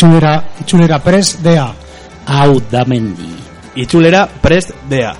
itxulera, itxulera prest dea. Hau da mendi. Itxulera prest dea.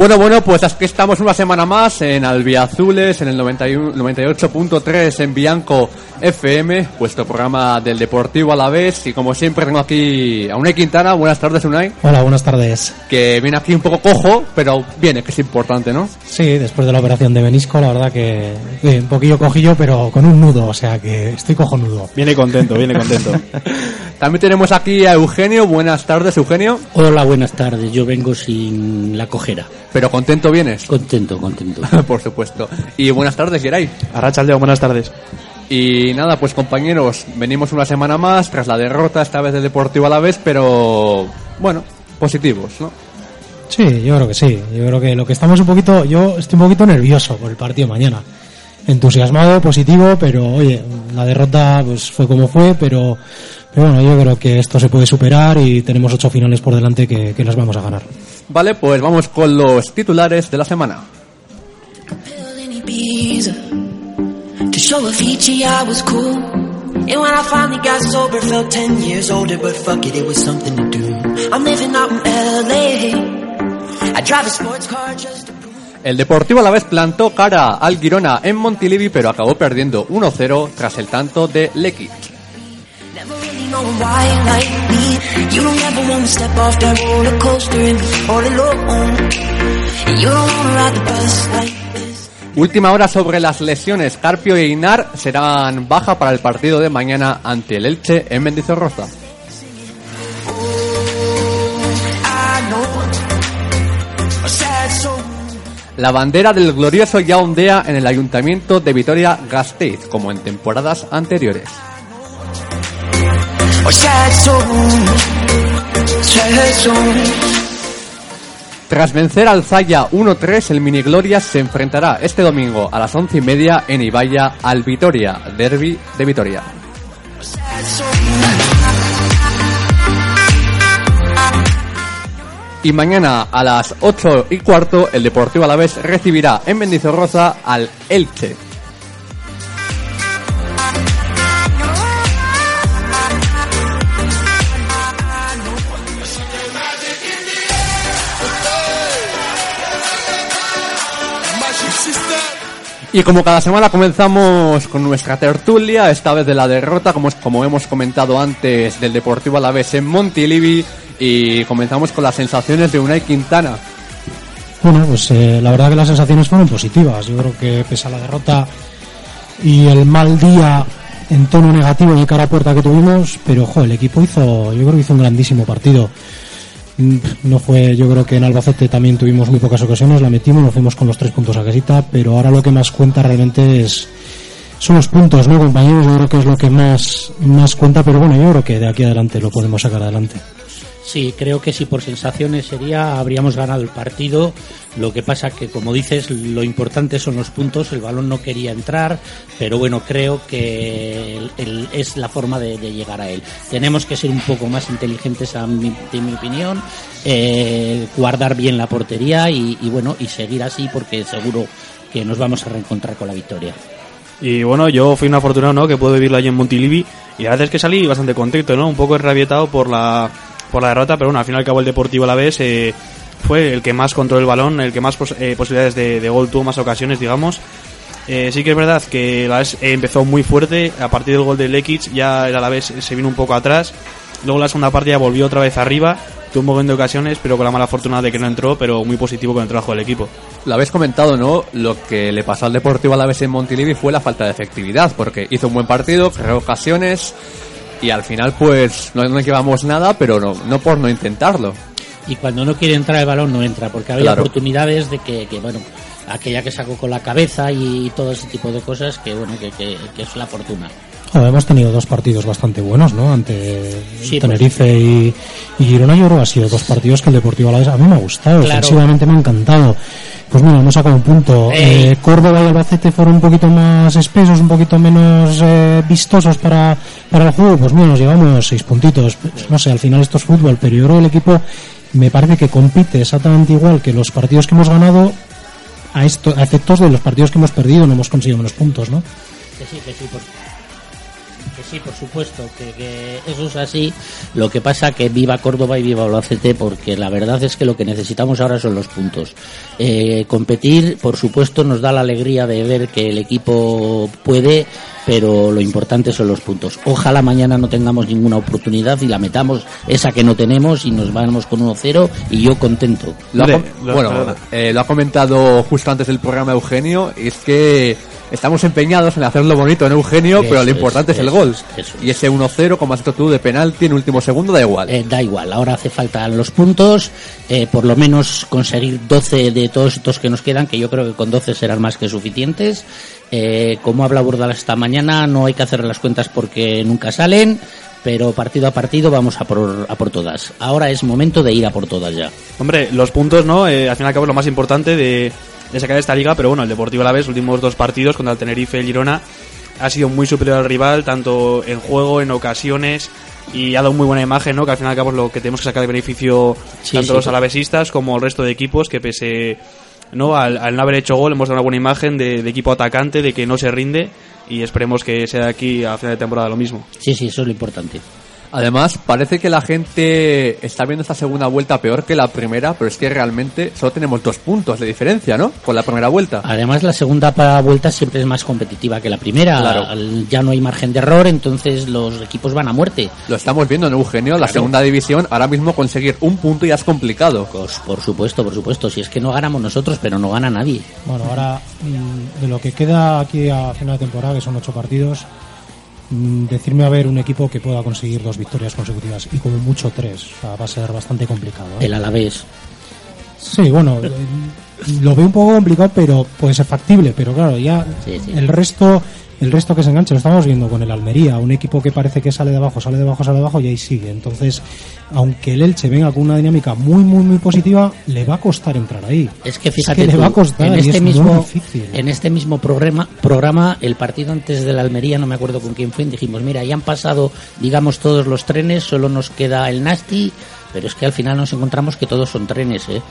Bueno, bueno, pues aquí estamos una semana más en Albiazules, en el 91 98.3 en Bianco FM, vuestro programa del Deportivo a la vez. Y como siempre tengo aquí a Unai Quintana. Buenas tardes, Unai. Hola, buenas tardes. Que viene aquí un poco cojo, pero viene, que es importante, ¿no? Sí, después de la operación de menisco, la verdad que eh, un poquillo cojillo, pero con un nudo, o sea que estoy cojonudo. Viene contento, viene contento. También tenemos aquí a Eugenio. Buenas tardes, Eugenio. Hola, buenas tardes. Yo vengo sin la cojera. Pero contento vienes. Contento, contento. Por supuesto. Y buenas tardes, Geray. Arrachaldeo, buenas tardes. Y nada, pues compañeros, venimos una semana más tras la derrota, esta vez del Deportivo a la vez, pero bueno, positivos, ¿no? Sí, yo creo que sí. Yo creo que lo que estamos un poquito, yo estoy un poquito nervioso por el partido mañana. Entusiasmado, positivo, pero oye, la derrota pues fue como fue, pero, pero bueno, yo creo que esto se puede superar y tenemos ocho finales por delante que, que las vamos a ganar. Vale, pues vamos con los titulares de la semana. And when I finally got sober, felt 10 years older, but fuck it, it was something to do. I'm living out in LA. I drive a sports car just to prove. El Deportivo a la vez plantó cara al Girona en Montilivi, pero acabó perdiendo 1-0 tras el tanto de Lekic. Última hora sobre las lesiones. Carpio e Inar serán baja para el partido de mañana ante el Elche en Mendizorroza. La bandera del glorioso ya ondea en el ayuntamiento de Vitoria-Gasteiz, como en temporadas anteriores. Tras vencer al Zaya 1-3, el Mini Glorias se enfrentará este domingo a las once y media en Ibaya al Vitoria, derby de Vitoria. Y mañana a las 8 y cuarto, el Deportivo Alavés recibirá en Mendizorroza al Elche. Y como cada semana comenzamos con nuestra tertulia, esta vez de la derrota, como, como hemos comentado antes, del Deportivo Alavés en Montilivi, y comenzamos con las sensaciones de Unai Quintana. Bueno, pues eh, la verdad que las sensaciones fueron positivas. Yo creo que pese a la derrota y el mal día en tono negativo de cara a puerta que tuvimos, pero ojo, el equipo hizo, yo creo que hizo un grandísimo partido. No fue, yo creo que en Albacete también tuvimos muy pocas ocasiones, la metimos, nos fuimos con los tres puntos a casita, pero ahora lo que más cuenta realmente es son los puntos, ¿no, compañeros? Yo creo que es lo que más, más cuenta, pero bueno, yo creo que de aquí adelante lo podemos sacar adelante. Sí, creo que si por sensaciones sería, habríamos ganado el partido. Lo que pasa que, como dices, lo importante son los puntos. El balón no quería entrar, pero bueno, creo que es la forma de, llegar a él. Tenemos que ser un poco más inteligentes, a mi, mi opinión, eh, guardar bien la portería y, y bueno, y seguir así porque seguro que nos vamos a reencontrar con la victoria. Y bueno, yo fui un afortunado, ¿no? Que puedo vivirlo allí en Montilivi. Y la verdad es que salí bastante contento, ¿no? Un poco enrabietado por la, por la derrota, pero bueno, al fin y al cabo el Deportivo a la vez eh, fue el que más controló el balón, el que más pos- eh, posibilidades de, de gol tuvo, más ocasiones, digamos. Eh, sí que es verdad que la vez empezó muy fuerte, a partir del gol de Lekic ya el Alavés se vino un poco atrás. Luego la segunda parte ya volvió otra vez arriba, tuvo un montón de ocasiones, pero con la mala fortuna de que no entró, pero muy positivo con el trabajo del equipo. Lo habéis comentado, ¿no? Lo que le pasó al Deportivo Alavés en Montilivi fue la falta de efectividad, porque hizo un buen partido, creó ocasiones, y al final pues no, no llevamos nada, pero no, no por no intentarlo. y cuando no quiere entrar el balón no entra porque había Claro. oportunidades de que, que, bueno aquella que sacó con la cabeza y todo ese tipo de cosas que bueno que, que- que es la fortuna Hemos tenido dos partidos bastante buenos, ¿no? Ante Sí, Tenerife y, y Girona, yo creo que ha sido dos partidos que el Deportivo Alavés a mí me ha gustado, Claro. ofensivamente me ha encantado. Pues mira, hemos sacado un punto. Eh, Córdoba y Albacete fueron un poquito más espesos, un poquito menos eh, vistosos para, para el juego. Pues mira, nos llevamos seis puntitos. Pues no sé, al final esto es fútbol, pero yo creo que el equipo me parece que compite exactamente igual que los partidos que hemos ganado a, esto, a efectos de los partidos que hemos perdido, no hemos conseguido menos puntos, ¿no? Que sí, que sí, por, que sí, por supuesto, que, que eso es así. Lo que pasa que viva Córdoba y viva Albacete, porque la verdad es que lo que necesitamos ahora son los puntos. Eh, competir, por supuesto, nos da la alegría de ver que el equipo puede, pero lo importante son los puntos. Ojalá mañana no tengamos ninguna oportunidad y la metamos esa que no tenemos y nos vamos con 1-0 y yo contento. Lo ha, Hombre, com- lo- bueno, lo- eh, lo ha comentado justo antes del programa Eugenio, es que estamos empeñados en hacerlo bonito en Eugenio, pero lo importante es, el eso gol. Y ese 1-0, como has dicho tú, de penalti en último segundo, da igual. Eh, da igual, ahora hace falta los puntos, eh, por lo menos conseguir 12 de todos estos que nos quedan, que yo creo que con 12 serán más que suficientes. Eh, como habla Burdal esta mañana, no hay que hacer las cuentas porque nunca salen, pero partido a partido vamos a por, a por todas. Ahora es momento de ir a por todas ya. Hombre, los puntos, ¿no? Eh, al fin y al cabo es lo más importante de, de sacar esta liga, pero bueno, el Deportivo Alavés, últimos dos partidos contra el Tenerife y el Girona, ha sido muy superior al rival, tanto en juego, en ocasiones, y ha dado muy buena imagen, ¿no? Que al fin y al cabo es lo que tenemos que sacar de beneficio Sí, tanto sí, los alavesistas como el resto de equipos, que pese, ¿no? Al, al no haber hecho gol, hemos dado una buena imagen de, de equipo atacante, de que no se rinde, y esperemos que sea de aquí a final de temporada lo mismo. Sí, sí, eso es lo importante. Además, parece que la gente está viendo esta segunda vuelta peor que la primera, pero es que realmente solo tenemos dos puntos de diferencia, ¿no? Con la primera vuelta. Además, la segunda vuelta siempre es más competitiva que la primera. Claro. Ya no hay margen de error, entonces los equipos van a muerte. Lo estamos viendo en Eugenio, la segunda división, ahora mismo conseguir un punto ya es complicado. Pues, por supuesto, por supuesto. Si es que no ganamos nosotros, pero no gana nadie. Bueno, ahora mm, de lo que queda aquí a final de temporada, que son ocho partidos, decirme a ver un equipo que pueda conseguir dos victorias consecutivas y como mucho tres. O sea, va a ser bastante complicado. ¿eh? El Alavés. Sí, bueno, eh, lo veo un poco complicado, pero puede ser factible. Pero claro, ya Sí, sí. el resto, el resto que se enganche, lo estamos viendo con el Almería, un equipo que parece que sale de abajo, sale de abajo, sale de abajo y ahí sigue. Entonces, aunque el Elche venga con una dinámica muy, muy, muy positiva, le va a costar entrar ahí. Es que fíjate, le tú, va a costar en este es mismo, difícil. en este mismo programa, programa, el partido antes de la Almería, no me acuerdo con quién fue, dijimos, mira, ya han pasado, digamos, todos los trenes, solo nos queda el Nasty, pero es que al final nos encontramos que todos son trenes, ¿eh?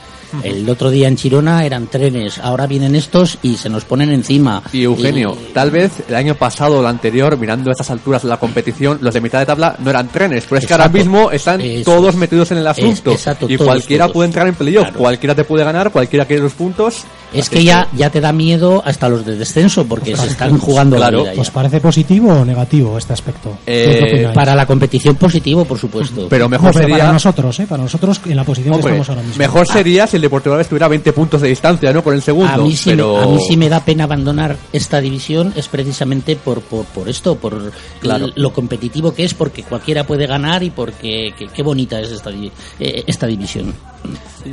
El otro día en Chirona eran trenes, ahora vienen estos y se nos ponen encima. Y Eugenio, Y- tal vez el año pasado o el anterior, mirando estas alturas de la competición, los de mitad de tabla no eran trenes, pero es que ahora mismo están Eso todos metidos en el asunto. Es- exacto, y todos, cualquiera todos. puede entrar en playoff, Claro. cualquiera te puede ganar, cualquiera quiere los puntos. Es que ya, ya te da miedo hasta los de descenso, porque se están jugando Claro, la vida ya. ¿Os parece positivo o negativo este aspecto? Eh. Para la competición positivo, por supuesto. Pero No, mejor pero para sería... nosotros, ¿eh? Para nosotros en la posición Hombre, que estamos ahora mismo. mejor sería si el Deportivo Alavés tuviera 20 puntos de distancia, ¿no? Por el segundo. A mí, sí pero... me, a mí sí me da pena abandonar esta división es precisamente por, por, por esto, por Claro. lo competitivo que es, porque cualquiera puede ganar y porque que- qué bonita es esta, eh, esta división.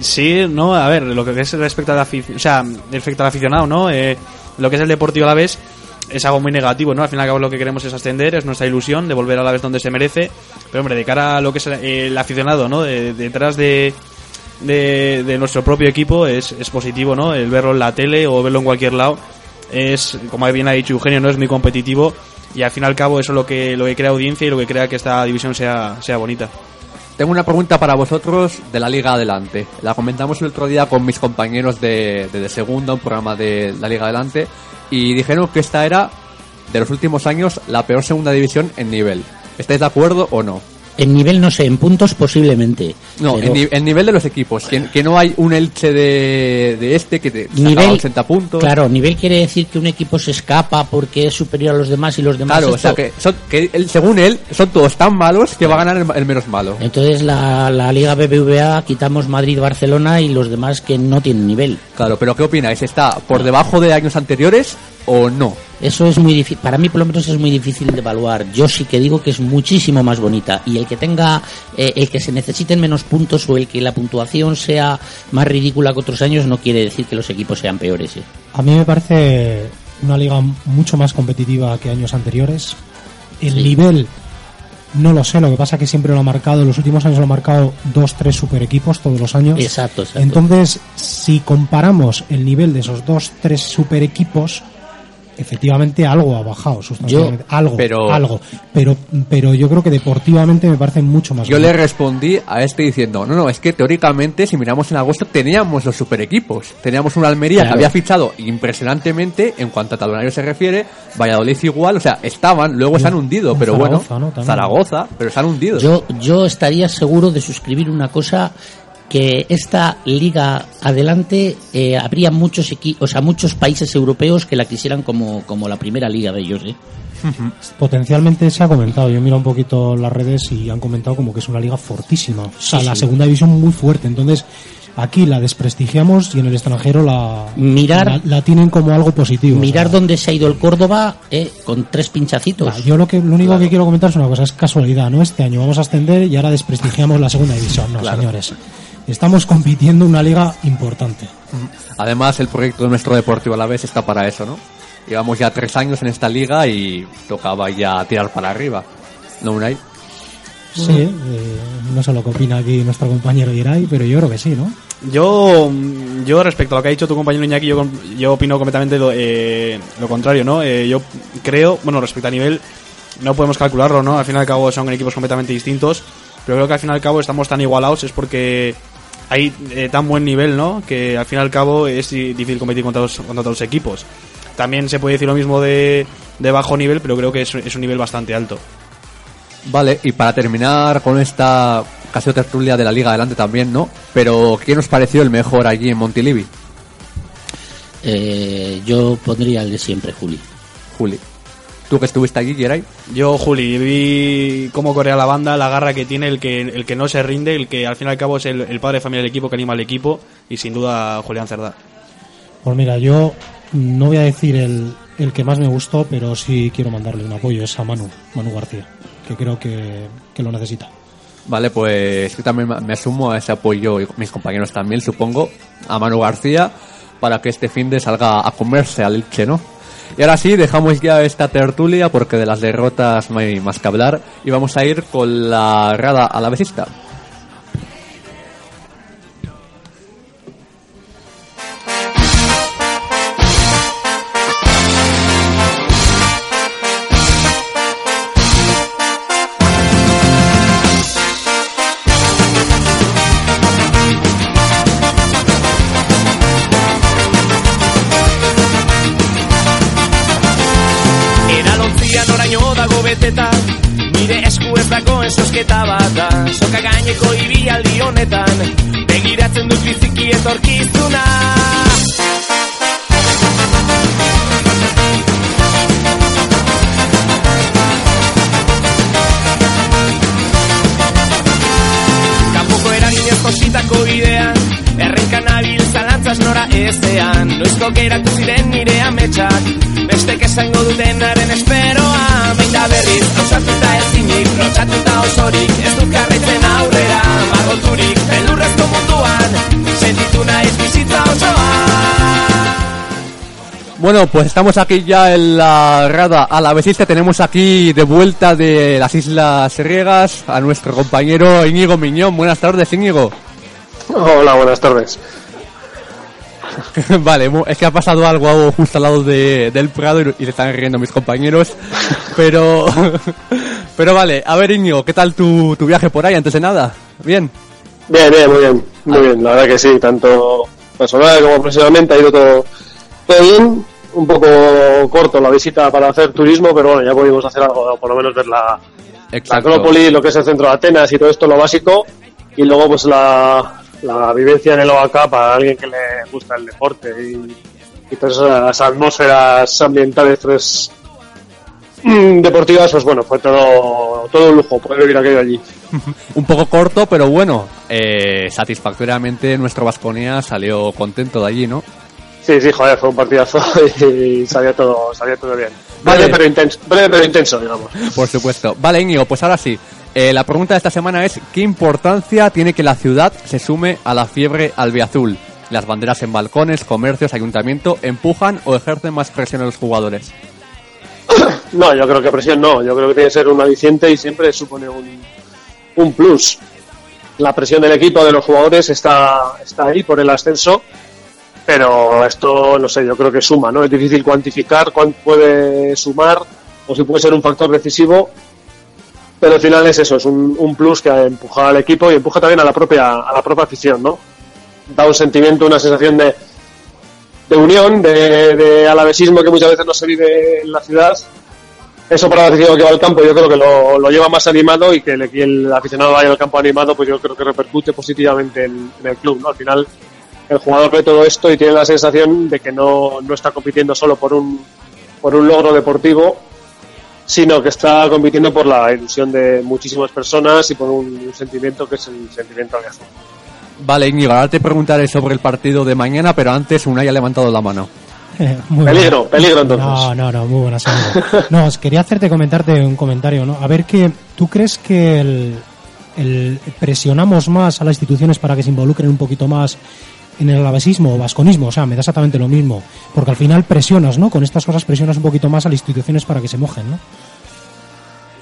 Sí, no, a ver, lo que es respecto al, afic- o sea, respecto al aficionado, ¿no? Eh, lo que es el Deportivo a la vez es algo muy negativo, ¿no? Al fin y al cabo lo que queremos es ascender, es nuestra ilusión de volver a la vez donde se merece. Pero hombre, de cara a lo que es el, aficionado, ¿no? De- detrás de, de, de nuestro propio equipo es, es positivo, ¿no? El verlo en la tele o verlo en cualquier lado es, como bien ha dicho Eugenio, no es muy competitivo y al fin y al cabo eso es lo que, lo que crea audiencia y lo que crea que esta división sea, sea bonita. Tengo una pregunta para vosotros de la Liga Adelante. La comentamos el otro día con mis compañeros de, de, Segunda, un programa de la Liga Adelante, y dijeron que esta era, de los últimos años, la peor segunda división en nivel. ¿Estáis de acuerdo o no? En nivel, no sé, en puntos posiblemente. No, pero en, en nivel de los equipos. Que, que no hay un Elche de, de este que te nivel, 80 puntos. Claro, nivel quiere decir que un equipo se escapa porque es superior a los demás y los demás. Claro, o sea que, son, que él, según él, son todos tan malos que va a ganar el, el menos malo. Entonces la, la Liga BBVA quitamos Madrid, Barcelona y los demás que no tienen nivel. Claro, pero ¿qué opináis? ¿Está por debajo de años anteriores o no? Eso es muy difícil, para mí por lo menos es muy difícil de evaluar. Yo sí que digo que es muchísimo más bonita y el que tenga, eh, el que se necesiten menos puntos o el que la puntuación sea más ridícula que otros años no quiere decir que los equipos sean peores. ¿eh? A mí me parece una liga mucho más competitiva que años anteriores. El Sí. nivel, no lo sé, lo que pasa es que siempre lo ha marcado, en los últimos años lo ha marcado dos, tres super equipos todos los años. Exacto, exacto. Entonces, si comparamos el nivel de esos dos, tres super equipos, efectivamente algo ha bajado sustancialmente. algo, pero- algo. Pero, pero yo creo que deportivamente me parece mucho más Yo le respondí a este diciendo, no, no, es que teóricamente, si miramos en agosto, teníamos los super equipos. Teníamos una Almería Claro. que había fichado impresionantemente en cuanto a talonario se refiere, Valladolid igual, o sea, estaban, luego se han hundido, un pero Zaragoza, bueno. Zaragoza, pero se han hundido. Yo, yo estaría seguro de suscribir una cosa que esta liga adelante eh, habría muchos o sea, muchos países europeos que la quisieran como, como la primera liga de ellos, ¿eh? Potencialmente se ha comentado, yo miro un poquito las redes y han comentado como que es una liga fortísima. O sea, Sí, la sí. segunda división muy fuerte. Entonces, aquí la desprestigiamos y en el extranjero la, Mirar- la, la tienen como algo positivo. Mirar O sea, dónde se ha ido el Córdoba eh, con tres pinchacitos. Yo lo que lo único que quiero comentar es una cosa, es casualidad, ¿no? Este año vamos a ascender y ahora desprestigiamos la segunda división, no, señores. Estamos compitiendo en una liga importante. Además, el proyecto de nuestro Deportivo a la vez está para eso, ¿no? Llevamos ya tres años en esta liga y tocaba ya tirar para arriba. ¿No, Unai? Sí, eh, no sé lo que opina aquí nuestro compañero Irai, pero yo creo que sí, ¿no? Yo, yo respecto a lo que ha dicho tu compañero Iñaki, yo, yo opino completamente lo, eh, lo contrario, ¿no? Eh, yo creo, bueno, respecto a nivel, no podemos calcularlo, ¿no? Al fin y al cabo son equipos completamente distintos, pero creo que al fin y al cabo estamos tan igualados es porque hay eh, tan buen nivel, ¿no? Que al fin y al cabo es di- difícil competir contra los, contra otros equipos. También se puede decir lo mismo de, de bajo nivel, pero creo que es, es un nivel bastante alto. Vale, y para terminar con esta casi tertulia de la liga adelante también, ¿no? Pero, ¿qué nos pareció el mejor allí en Montilivi? Eh, yo pondría el de siempre, Juli. Juli. ¿Tú que estuviste allí, Geray? Yo, Juli, vi cómo correa la banda, la garra que tiene, el que, el que no se rinde, el que al fin y al cabo es el, el padre de familia del equipo que anima al equipo y sin duda Julián Cerdá. Pues mira, yo no voy a decir el, el que más me gustó, pero sí quiero mandarle un apoyo, es a Manu, Manu García, que creo que, que lo necesita. Vale, pues yo también me asumo a ese apoyo y mis compañeros también, supongo, a Manu García, para que este fin de salga a comerse al Elche, ¿no? Y ahora sí, dejamos ya esta tertulia porque de las derrotas no hay más que hablar y vamos a ir con la rada a Bueno, pues estamos aquí ya en la rada a la besista. Tenemos aquí de vuelta de las Islas Riegas a nuestro compañero Íñigo Miñón. Buenas tardes, Íñigo. Hola, buenas tardes. vale, es que ha pasado algo justo al lado de, del Prado y, y se están riendo mis compañeros. Pero, pero vale, a ver Íñigo, ¿qué tal tu, tu viaje por ahí antes de nada? Bien. Bien, bien, muy bien, muy bien. La verdad que sí, tanto personal como profesionalmente ha ido todo, todo bien. Un poco corto la visita para hacer turismo, pero bueno, ya pudimos hacer algo, por lo menos ver la. Acrópolis, lo que es el centro de Atenas y todo esto, lo básico. Y luego, pues la, la vivencia en el OAK para alguien que le gusta el deporte y, y todas esas atmósferas ambientales tres, mm, deportivas, pues bueno, fue todo, todo un lujo poder vivir aquello allí. Un poco corto, pero bueno, eh, satisfactoriamente nuestro Vasconia salió contento de allí, ¿no? Sí, sí, joder, fue un partidazo y salió todo, todo bien. Vale. Breve pero intenso, breve pero intenso, digamos. Por supuesto. Vale, Íñigo, pues ahora sí. Eh, la pregunta de esta semana es ¿qué importancia tiene que la ciudad se sume a la fiebre albiazul? Las banderas en balcones, comercios, ayuntamiento empujan o ejercen más presión a los jugadores. No, yo creo que presión no. Yo creo que tiene que ser un aliciente y siempre supone un, un plus. La presión del equipo, de los jugadores, está, está ahí por el ascenso. Pero esto, no sé, yo creo que suma, ¿no? Es difícil cuantificar cuánto puede sumar o si puede ser un factor decisivo. Pero al final es eso, es un, plus que empuja al equipo y empuja también a la propia, a la propia afición, ¿no? Da un sentimiento, una sensación de, de unión, de, de alavesismo que muchas veces no se vive en la ciudad. Eso para el aficionado que va al campo yo creo que lo, lo lleva más animado y que el, el aficionado vaya al campo animado pues yo creo que repercute positivamente en, en el club. ¿no? Al final el jugador ve todo esto y tiene la sensación de que no, no está compitiendo solo por un, por un logro deportivo, sino que está compitiendo por la ilusión de muchísimas personas y por un, un sentimiento que es el sentimiento de azul. Vale, Íñigo, ahora te preguntaré sobre el partido de mañana, pero antes Unai ha levantado la mano. Muy Peligro, buena. peligro entonces. No, no, no, muy buenas. No, os quería hacerte comentarte un comentario, ¿no? A ver que tú crees que el, el- presionamos más a las instituciones para que se involucren un poquito más en el alavesismo o vasconismo, o sea, me da exactamente lo mismo, porque al final presionas, ¿no? Con estas cosas presionas un poquito más a las instituciones para que se mojen, ¿no?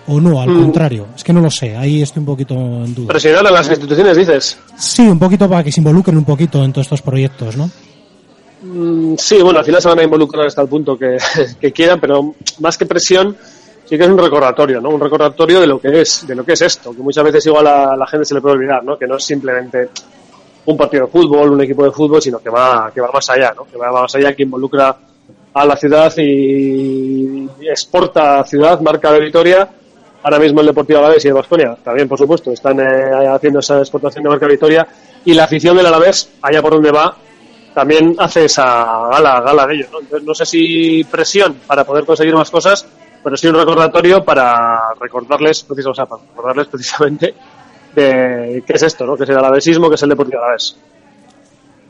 O no, al Mm. contrario, es que no lo sé, ahí estoy un poquito en duda. Presionar a las instituciones, dices. Sí, un poquito para que se involucren un poquito en todos estos proyectos, ¿no? Mm, Sí, bueno, al final se van a involucrar hasta el punto que, que quieran, pero más que presión, sí que es un recordatorio, ¿no? Un recordatorio de lo que es, de lo que es esto, que muchas veces igual a la gente se le puede olvidar, ¿no? Que no es simplemente un partido de fútbol, un equipo de fútbol, sino que va, que va más allá, ¿no? Que va más allá, que involucra a la ciudad y exporta a ciudad, marca de Vitoria. Ahora mismo el Deportivo Alavés y el Baskonia también, por supuesto, están eh, haciendo esa exportación de marca Vitoria. Y la afición del Alavés, allá por donde va, también hace esa gala, gala de ello. ¿no? Sé si presión para poder conseguir más cosas, pero sí un recordatorio para recordarles, precis- o para recordarles precisamente de qué es esto, ¿no? que es el alavesismo, que es el Deportivo Alavés.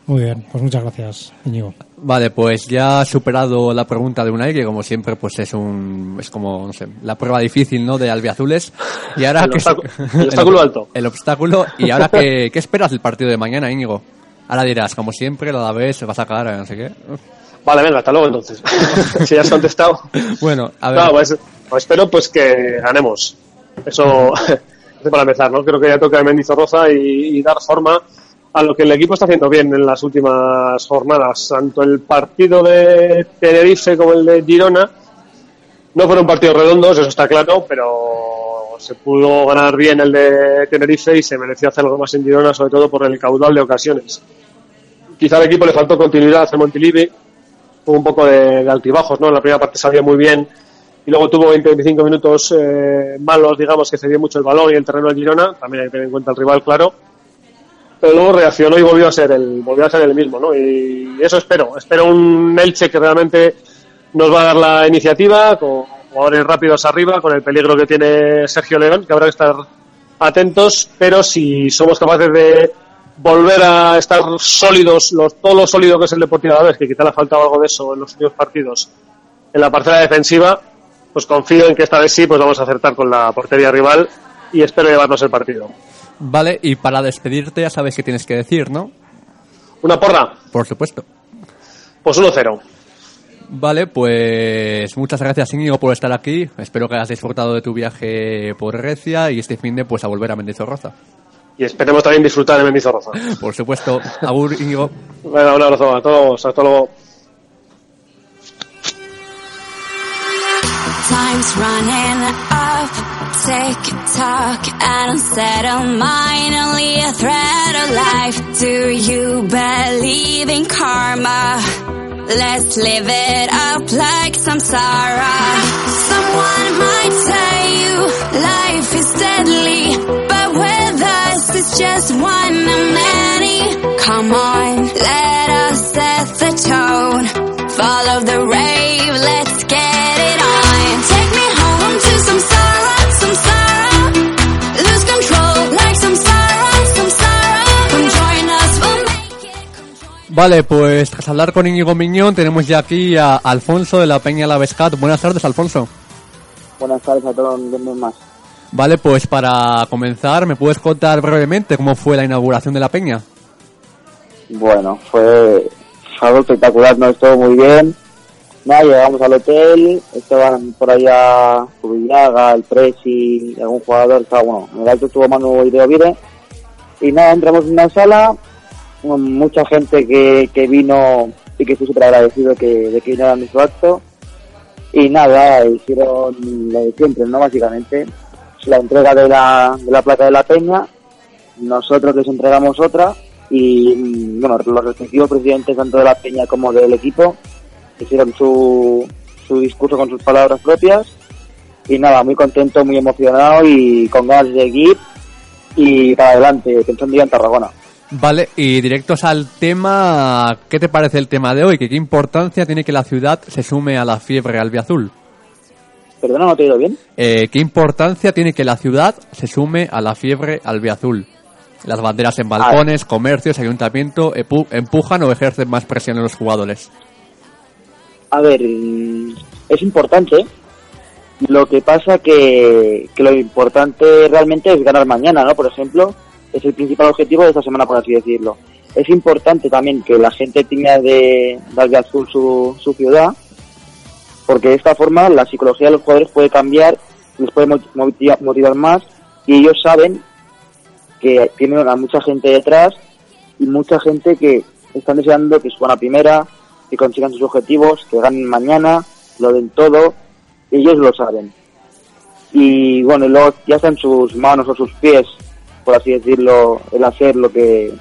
Muy bien, pues muchas gracias, Íñigo. Vale, pues ya ha superado la pregunta de Unai, que como siempre pues es un es como no sé, la prueba difícil, ¿no? de albiazules. Y ahora El que obstáculo- el obstáculo alto. El obstáculo y ahora qué, qué esperas del partido de mañana, Íñigo? Ahora dirás, como siempre, la vez se va a sacar, no sé qué. Vale, venga, hasta luego entonces. si ya has contestado. Bueno, a ver. No, pues, pues espero pues que ganemos. Eso, eso para empezar, ¿no? Creo que ya toca de Mendizorroza y, y dar forma a lo que el equipo está haciendo bien en las últimas jornadas. Tanto el partido de Tenerife como el de Girona no fueron partidos redondos, eso está claro, pero se pudo ganar bien el de Tenerife y se mereció hacer algo más en Girona, sobre todo por el caudal de ocasiones. Quizá al equipo le faltó continuidad en Montilivi, un poco de, altibajos, ¿no? En la primera parte salió muy bien y luego tuvo 20-25 minutos eh, malos, digamos, que cedió mucho el balón y el terreno de Girona, también hay que tener en cuenta el rival, claro. Pero luego reaccionó y volvió a ser el, volvió a ser el mismo, ¿no? Y eso espero. Espero un Elche que realmente nos va a dar la iniciativa, con jugadores rápidos arriba, con el peligro que tiene Sergio León, que habrá que estar atentos, pero si somos capaces de volver a estar sólidos, los, todo lo sólido que es el Deportivo a la vez, que quizá le ha faltado algo de eso en los últimos partidos, en la parcela defensiva, pues confío en que esta vez sí, pues vamos a acertar con la portería rival y espero llevarnos el partido. Vale, y para despedirte ya sabes qué tienes que decir, ¿no? Una porra, Por supuesto. pues 1-0. Vale, pues muchas gracias Íñigo por estar aquí. Espero que hayas disfrutado de tu viaje por Grecia y este fin de pues a volver a Mendizorroza. Y esperemos también disfrutar de Mendizorroza. Por supuesto. Agur Íñigo. Bueno, un abrazo a todos, hasta luego. Time's running up, tick tock, an unsettled mine only a threat of life. Do you believe in karma? Let's live it up like sorrow. Someone might tell you life is deadly, but with us it's just one of many. Come on, Vale, pues tras hablar con Íñigo Miñón tenemos ya aquí a Alfonso de la Peña La Vescat. Buenas tardes, Alfonso. Buenas tardes a todos, más. Vale, pues para comenzar, ¿me puedes contar brevemente cómo fue la inauguración de la Peña? Bueno, fue, fue algo espectacular, no estuvo muy bien. Nada, llegamos al hotel, estaban por allá Cubillaga, el Presi, algún jugador, estaba bueno, en el alto estuvo Manu y Vide. Y nada, entramos en una sala, mucha gente que, que vino y que estoy súper agradecido que, de que viniera a nuestro acto. Y nada, hicieron lo de siempre, ¿no? Básicamente, la entrega de la, de la placa de la peña, nosotros les entregamos otra y, mm, bueno, los respectivos presidentes tanto de la peña como del equipo hicieron su, su discurso con sus palabras propias y nada, muy contento, muy emocionado y con ganas de seguir y para adelante, pensando ya en Tarragona. Vale, y directos al tema, ¿qué te parece el tema de hoy? ¿Qué, qué importancia tiene que la ciudad se sume a la fiebre albiazul? Perdona, ¿no te he oído bien? Eh, ¿Qué importancia tiene que la ciudad se sume a la fiebre albiazul? Las banderas en balcones, comercios, ayuntamiento empujan o ejercen más presión en los jugadores. A ver, es importante. Lo que pasa que, que lo importante realmente es ganar mañana, ¿no? Por ejemplo, es el principal objetivo de esta semana, por así decirlo. Es importante también que la gente tenga de, de azul su, su ciudad, porque de esta forma la psicología de los jugadores puede cambiar, les puede moti- motiva- motivar más y ellos saben que tienen a mucha gente detrás y mucha gente que están deseando que suban a primera, que consigan sus objetivos, que ganen mañana, lo den todo, ellos lo saben. Y bueno, luego ya está en sus manos o sus pies, por así decirlo, el hacer lo que,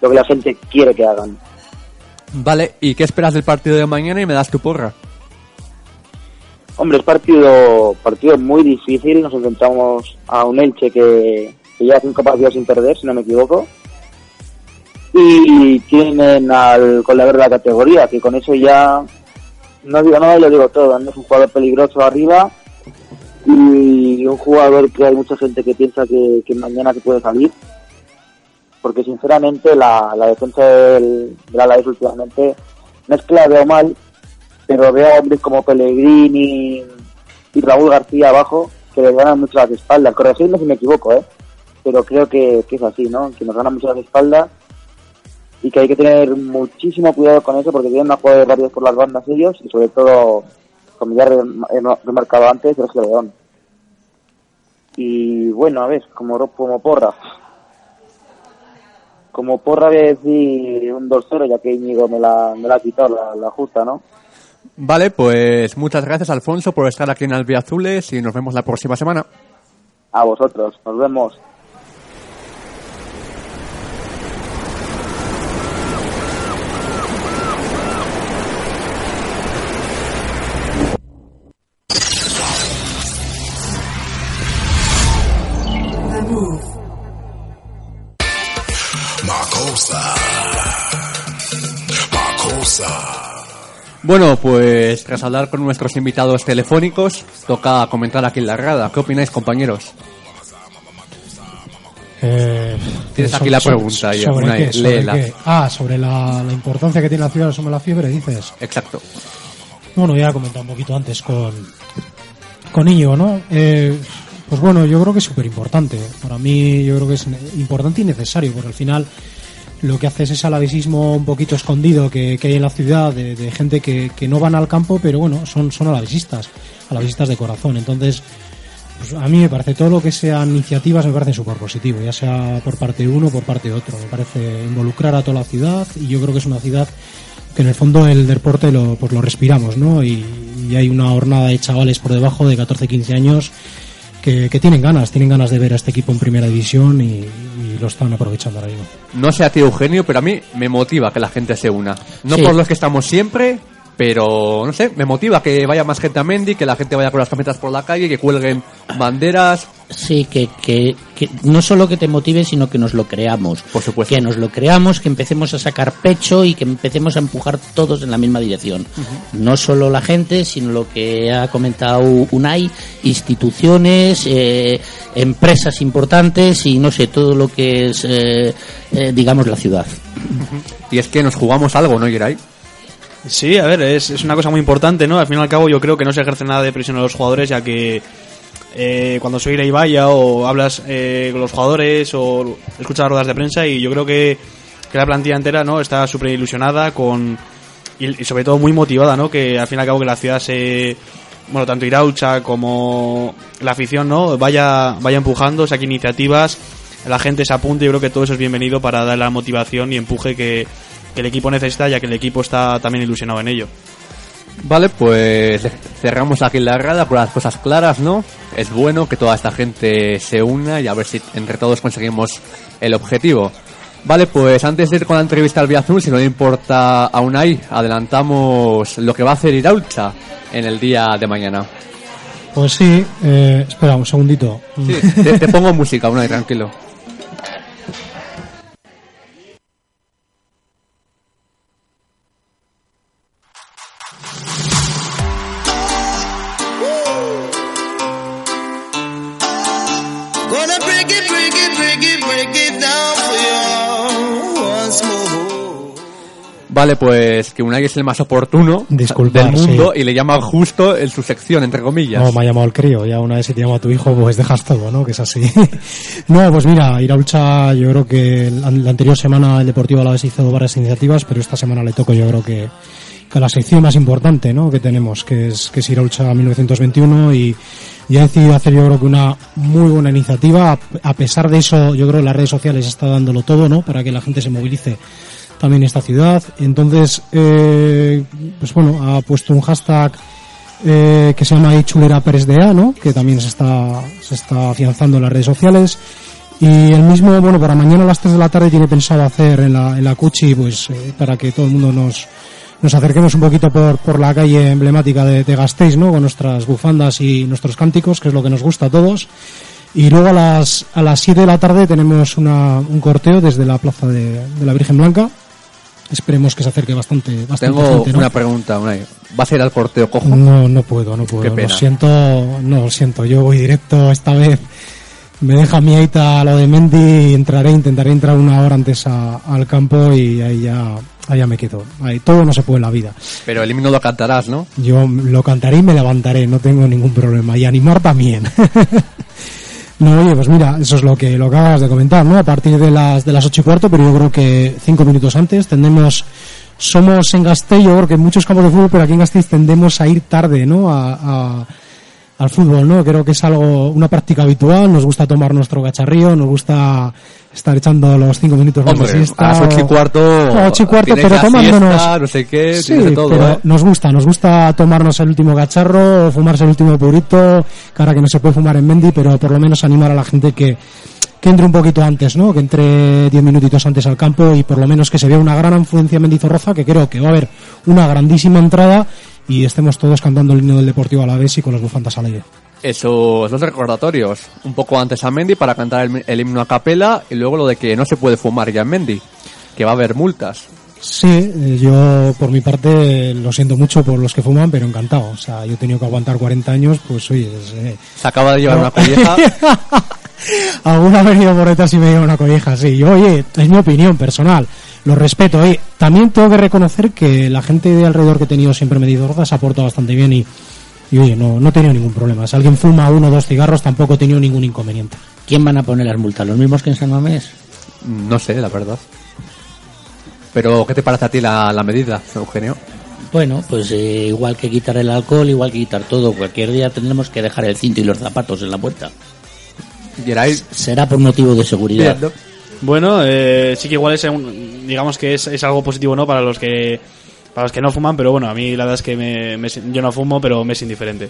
lo que la gente quiere que hagan. Vale, ¿y qué esperas del partido de mañana y me das tu porra? Hombre, es partido, partido muy difícil, nos enfrentamos a un Elche que, que lleva cinco partidos sin perder, si no me equivoco. Y tienen al de la categoría, que con eso ya no digo nada y lo digo todo. ¿no? Es un jugador peligroso arriba y un jugador que hay mucha gente que piensa que, que mañana se puede salir. Porque sinceramente la, la defensa del, del Alavés últimamente no es que la veo mal, pero veo a hombres como Pellegrini y Raúl García abajo que les ganan mucho las espaldas. Corregidme si me equivoco, ¿eh? Pero creo que, que es así, ¿no? Que nos ganan mucho las espaldas y que hay que tener muchísimo cuidado con eso porque tienen una jugadores rápidos por las bandas ellos y sobre todo, como ya he rem- he remarcado antes, Sergio León. Y bueno, a ver, como, como porra. Como porra voy a decir un 2-0 ya que Íñigo me la, me la ha quitado la, la justa, ¿no? Vale, pues muchas gracias Alfonso por estar aquí en Albiazules y nos vemos la próxima semana. A vosotros, nos vemos. Macosa. Macosa. Bueno, pues tras hablar con nuestros invitados telefónicos, toca comentar aquí en la grada. ¿Qué opináis, compañeros? Eh, Tienes so- aquí la pregunta, ya, ¿Sobre qué? ¿Sobre léela. qué? Ah, sobre la, la importancia que tiene la ciudad sobre la fiebre, dices. Exacto. Bueno, ya he comentado un poquito antes con, con Íñigo, ¿no? Eh, pues bueno, yo creo que es súper importante. Para mí yo creo que es importante y necesario, porque al final lo que hace es ese alavesismo un poquito escondido que, hay en la ciudad de, gente que, no van al campo, pero bueno, son, son alavesistas, alavesistas de corazón. Entonces, pues a mí me parece todo lo que sean iniciativas me parece súper positivo, ya sea por parte de uno o por parte de otro. Me parece involucrar a toda la ciudad y yo creo que es una ciudad que en el fondo el deporte lo, pues lo respiramos, ¿no? Y, y hay una hornada de chavales por debajo de 14, 15 años que, que tienen ganas, tienen ganas de ver a este equipo en primera división y, y lo están aprovechando ahora mismo. No sé a ti, Eugenio, pero a mí me motiva que la gente se una. No Sí. por los que estamos siempre, pero no sé, me motiva que vaya más gente a Mendy, que la gente vaya con las camisetas por la calle, que cuelguen banderas. Sí, que, que, que no solo que te motive, sino que nos lo creamos. Por supuesto. Que nos lo creamos, que empecemos a sacar pecho y que empecemos a empujar todos en la misma dirección. No solo la gente, sino lo que ha comentado Unai, instituciones, eh, empresas importantes y no sé, todo lo que es, eh, eh, digamos, la ciudad. Y es que nos jugamos algo, ¿no, Geray? Sí, a ver, es, es una cosa muy importante, ¿no? Al fin y al cabo yo creo que no se ejerce nada de presión a los jugadores, ya que eh, cuando soy y vaya o hablas eh, con los jugadores o escuchas ruedas de prensa y yo creo que, que la plantilla entera no está súper ilusionada con y, y sobre todo muy motivada, ¿no? Que al fin y al cabo que la ciudad se bueno, tanto Iraucha como la afición, ¿no? Vaya vaya empujando, saque iniciativas, la gente se apunte, yo creo que todo eso es bienvenido para dar la motivación y empuje que, que el equipo necesita, ya que el equipo está también ilusionado en ello. Vale, pues cerramos aquí la rada con las cosas claras, ¿no? Es bueno que toda esta gente se una y a ver si entre todos conseguimos el objetivo. Vale, pues antes de ir con la entrevista al Azul, si no le importa a Unai, adelantamos lo que va a hacer Iraulcha en el día de mañana. Pues sí, eh, espera un segundito. Sí, te, te pongo música, Unai, tranquilo. Vale, pues que Unai es el más oportuno del mundo sí. y le llama justo en su sección, entre comillas. No, me ha llamado el crío, ya una vez si te llama tu hijo, pues dejas todo, ¿no? Que es así. no, pues mira, Iraulcha, yo creo que la, anterior semana el Deportivo a la vez hizo varias iniciativas, pero esta semana le toco yo creo que, que a la sección más importante, ¿no? Que tenemos, que es, que es Iraulcha 1921 y, y ha decidido hacer yo creo que una muy buena iniciativa. A, a pesar de eso, yo creo que las redes sociales está dándolo todo, ¿no? Para que la gente se movilice también esta ciudad. Entonces, eh, pues bueno, ha puesto un hashtag eh, que se llama Chulera Pérez de A, ¿no? Que también se está, se está afianzando en las redes sociales. Y el mismo, bueno, para mañana a las 3 de la tarde tiene pensado hacer en la, en la Cuchi, pues, eh, para que todo el mundo nos, nos acerquemos un poquito por, por la calle emblemática de, de Gasteiz, ¿no? Con nuestras bufandas y nuestros cánticos, que es lo que nos gusta a todos. Y luego a las, a las 7 de la tarde tenemos una, un corteo desde la plaza de, de la Virgen Blanca. Esperemos que se acerque bastante, bastante Tengo gente, ¿no? una pregunta, Unai. ¿Vas a ir al corteo cojo? No, no puedo, no puedo. Qué pena. Lo siento, no, lo siento. Yo voy directo esta vez. Me deja mi aita lo de Mendy entraré, intentaré entrar una hora antes a- al campo y ahí ya, ahí ya me quedo. Ahí, todo no se puede en la vida. Pero el himno lo cantarás, ¿no? Yo lo cantaré y me levantaré, no tengo ningún problema. Y animar también. no, oye, pues mira, eso es lo que, lo que acabas de comentar, ¿no? A partir de las, de las ocho y cuarto, pero yo creo que cinco minutos antes tendremos, somos en Gasteiz, yo creo que en muchos campos de fútbol, pero aquí en Gasteiz tendemos a ir tarde, ¿no? A- al fútbol, ¿no? Creo que es algo, una práctica habitual, nos gusta tomar nuestro cacharrío, nos gusta estar echando los cinco minutos más de Hombre, siesta, a las ocho y cuarto, ocho y cuarto, pero tomándonos, no sé qué, Sí, de todo, pero ¿eh? nos gusta, nos gusta tomarnos el último cacharro, fumarse el último purito, que ahora que no se puede fumar en Mendy, pero por lo menos animar a la gente que, que entre un poquito antes, ¿no? Que entre diez minutitos antes al campo y por lo menos que se vea una gran afluencia en Mendizorroza, que creo que va a haber una grandísima entrada y estemos todos cantando el himno del Deportivo a la vez y con las bufandas al aire. Esos dos recordatorios. Un poco antes a Mendy para cantar el, el himno a capela y luego lo de que no se puede fumar ya en Mendy. Que va a haber multas. Sí, eh, yo por mi parte lo siento mucho por los que fuman, pero encantado. O sea, yo he tenido que aguantar 40 años, pues oye, eh, Se acaba de llevar No. una colleja. Alguna ha venido por detrás y me lleva una colleja, sí. Yo, oye, es mi opinión personal. Lo respeto. Oye, también tengo que reconocer que la gente de alrededor que he tenido siempre medido se ha portado bastante bien y, y oye, no, no he tenido ningún problema. Si alguien fuma uno o dos cigarros, tampoco he tenido ningún inconveniente. ¿Quién van a poner las multas? ¿Los mismos que en San Mamés? No sé, la verdad. Pero, ¿qué te parece a ti la, la medida, Eugenio? Bueno, pues eh, igual que quitar el alcohol, igual que quitar todo, cualquier día tendremos que dejar el cinto y los zapatos en la puerta. Geray, Será por motivo de seguridad. bien, ¿no? Bueno, eh, sí que igual es un- digamos que es, es algo positivo, ¿no? Para los que para los que no fuman, pero bueno, a mí la verdad es que me, me- yo no fumo, pero me es indiferente.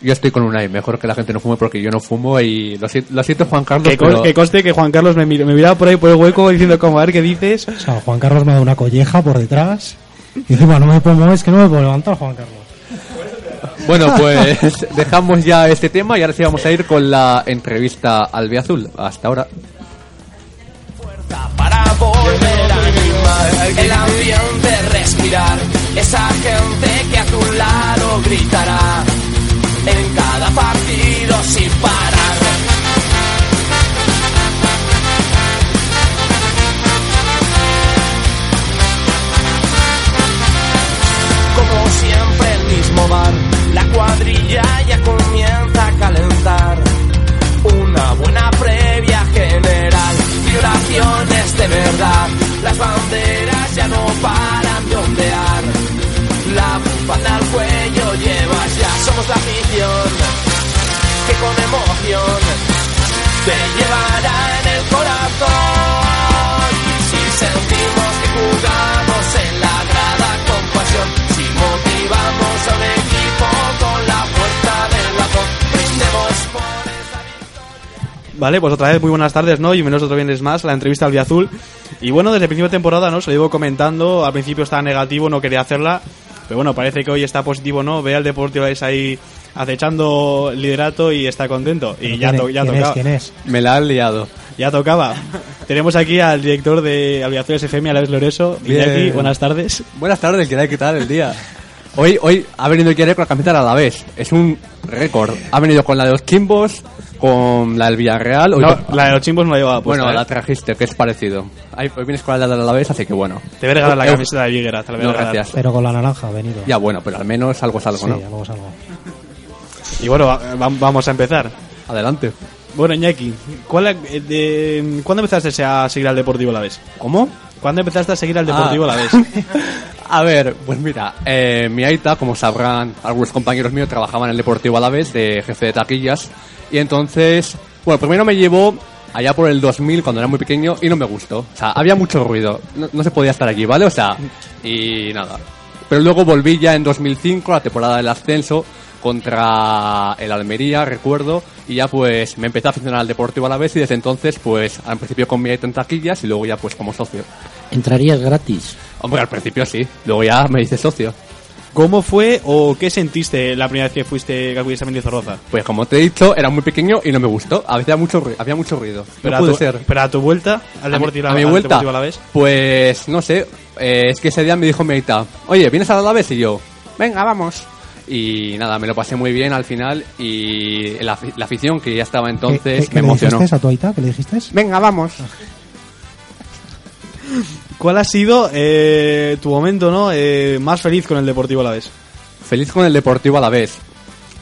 Yo estoy con Unai, mejor que la gente no fume porque yo no fumo y lo siento, lo siento Juan Carlos, Que, pero que conste que Juan Carlos me, mir- me miraba por ahí por el hueco diciendo como a ver qué dices. O sea, Juan Carlos me ha dado una colleja por detrás. Y encima no me puedo mover, es que no me puedo levantar, Juan Carlos. bueno, pues dejamos ya este tema y ahora sí vamos a ir con la entrevista al Azul. Hasta ahora. Para volver a animar el ambiente, respirar. Esa gente que a tu lado gritará en cada partido sin parar. Como siempre el mismo bar, la cuadrilla ya comienza a calentar. Una buena previa general, violaciones de verdad. Las banderas ya no paran de ondear. La bufanda al cuello llevas ya. Somos la afición que con emoción te llevará en el corazón. Si sentimos que jugamos en la grada con pasión, si motivamos a un Vale, pues otra vez muy buenas tardes, ¿no? Y menos otro viernes más, la entrevista al Azul. Y bueno, desde el principio de temporada, ¿no? Se lo llevo comentando, al principio estaba negativo, no quería hacerla. Pero bueno, parece que hoy está positivo, ¿no? Ve al Deportivo es ahí acechando el liderato y está contento. Y ya, to- ya ¿Quién es? tocaba. ¿Quién es? Me la han liado. Ya tocaba. Tenemos aquí al director de Aviaciones FM, Alaves Loreso. Bien. Iñaki, buenas tardes. Buenas tardes, ¿qué tal el día? Hoy, hoy ha venido Iker con la camiseta a la vez. Es un récord. Ha venido con la de los Kimbos, con la del Villarreal. Hoy No, la de los chimbos no la llevaba puesta, bueno, ¿eh? la trajiste, que es parecido. Ahí, hoy vienes con la de la Alavés, así que bueno. Te voy a regalar la Eh, camiseta de Viguera, te la voy a No, regalar. gracias. Pero con la naranja ha venido. Ya bueno, pero al menos algo es algo, sí, ¿no? algo es algo. Y bueno, va- va- vamos a empezar. Adelante. Bueno, Iñaki, ¿cuál, eh, de- ¿cuándo empezaste a seguir al Deportivo la vez? ¿Cómo? ¿Cuándo empezaste a seguir al Deportivo Ah. la vez? A ver, pues mira, eh, mi Aita, como sabrán algunos compañeros míos, trabajaba en el Deportivo Alavés de jefe de taquillas. Y entonces, bueno, primero me llevó allá por el 2000 cuando era muy pequeño y no me gustó. O sea, había mucho ruido. No, no se podía estar allí, ¿vale? O sea, y nada. Pero luego volví ya en 2005, la temporada del ascenso, contra el Almería, recuerdo, y ya pues me empecé a aficionar al Deportivo Alavés y desde entonces pues al principio Aita en taquillas y luego ya pues como socio. ¿Entrarías gratis? Hombre, al principio sí, luego ya me hice socio. ¿Cómo fue o qué sentiste la primera vez que fuiste acudiste a Mendizorroza? Pues como te he dicho, era muy pequeño y no me gustó. Había mucho, había mucho ruido. Pero, no a tu, ser. pero a tu vuelta al A mi, Deportivo a mi vuelta, Deportivo Alavés. pues no sé, eh, es que ese día me dijo Meita, oye, ¿vienes a la vez? Y yo, venga, vamos. Y nada, me lo pasé muy bien al final y la, la afición que ya estaba entonces ¿Qué, qué- qué me le emocionó. dijiste a tu Aita? ¿Qué le dijiste? Venga, vamos. ¿Cuál ha sido eh, tu momento no eh, más feliz con el Deportivo Alavés? Feliz con el Deportivo a la vez.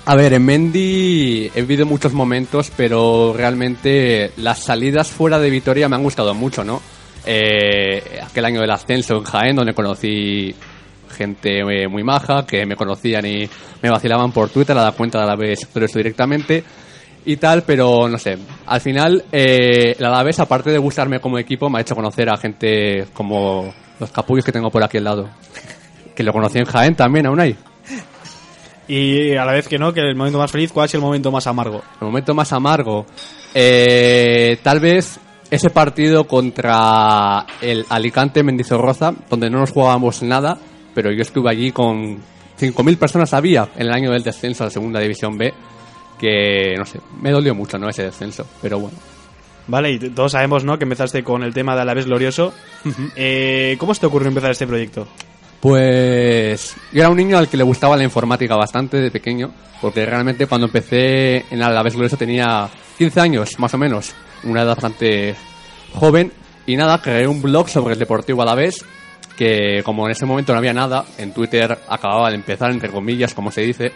A ver, en Mendy he vivido muchos momentos, pero realmente las salidas fuera de Vitoria me han gustado mucho, ¿no? Eh, aquel año del ascenso en Jaén, donde conocí gente muy maja, que me conocían y me vacilaban por Twitter a la cuenta de Alavés, pero eso directamente y tal, pero no sé. Al final, eh, el Alavés, aparte de gustarme como equipo, me ha hecho conocer a gente como los capullos que tengo por aquí al lado. Que lo conocí en Jaén también, aún hay. Y a la vez que no, que el momento más feliz, ¿cuál sido el momento más amargo? El momento más amargo. Eh, tal vez ese partido contra el Alicante Mendizorroza, donde no nos jugábamos nada, pero yo estuve allí con 5.000 personas había en el año del descenso a la segunda división B, que no sé, me dolió mucho, ¿no? Ese descenso, pero bueno. Vale, y todos sabemos, ¿no? Que empezaste con el tema de Alavés Glorioso. Eh, ¿Cómo se te ocurrió empezar este proyecto? Pues yo era un niño al que le gustaba la informática bastante de pequeño, porque realmente cuando empecé en Alavés Glorioso tenía 15 años, más o menos, una edad bastante joven, y nada, creé un blog sobre el Deportivo Alavés, que como en ese momento no había nada, en Twitter acababa de empezar, entre comillas, como se dice,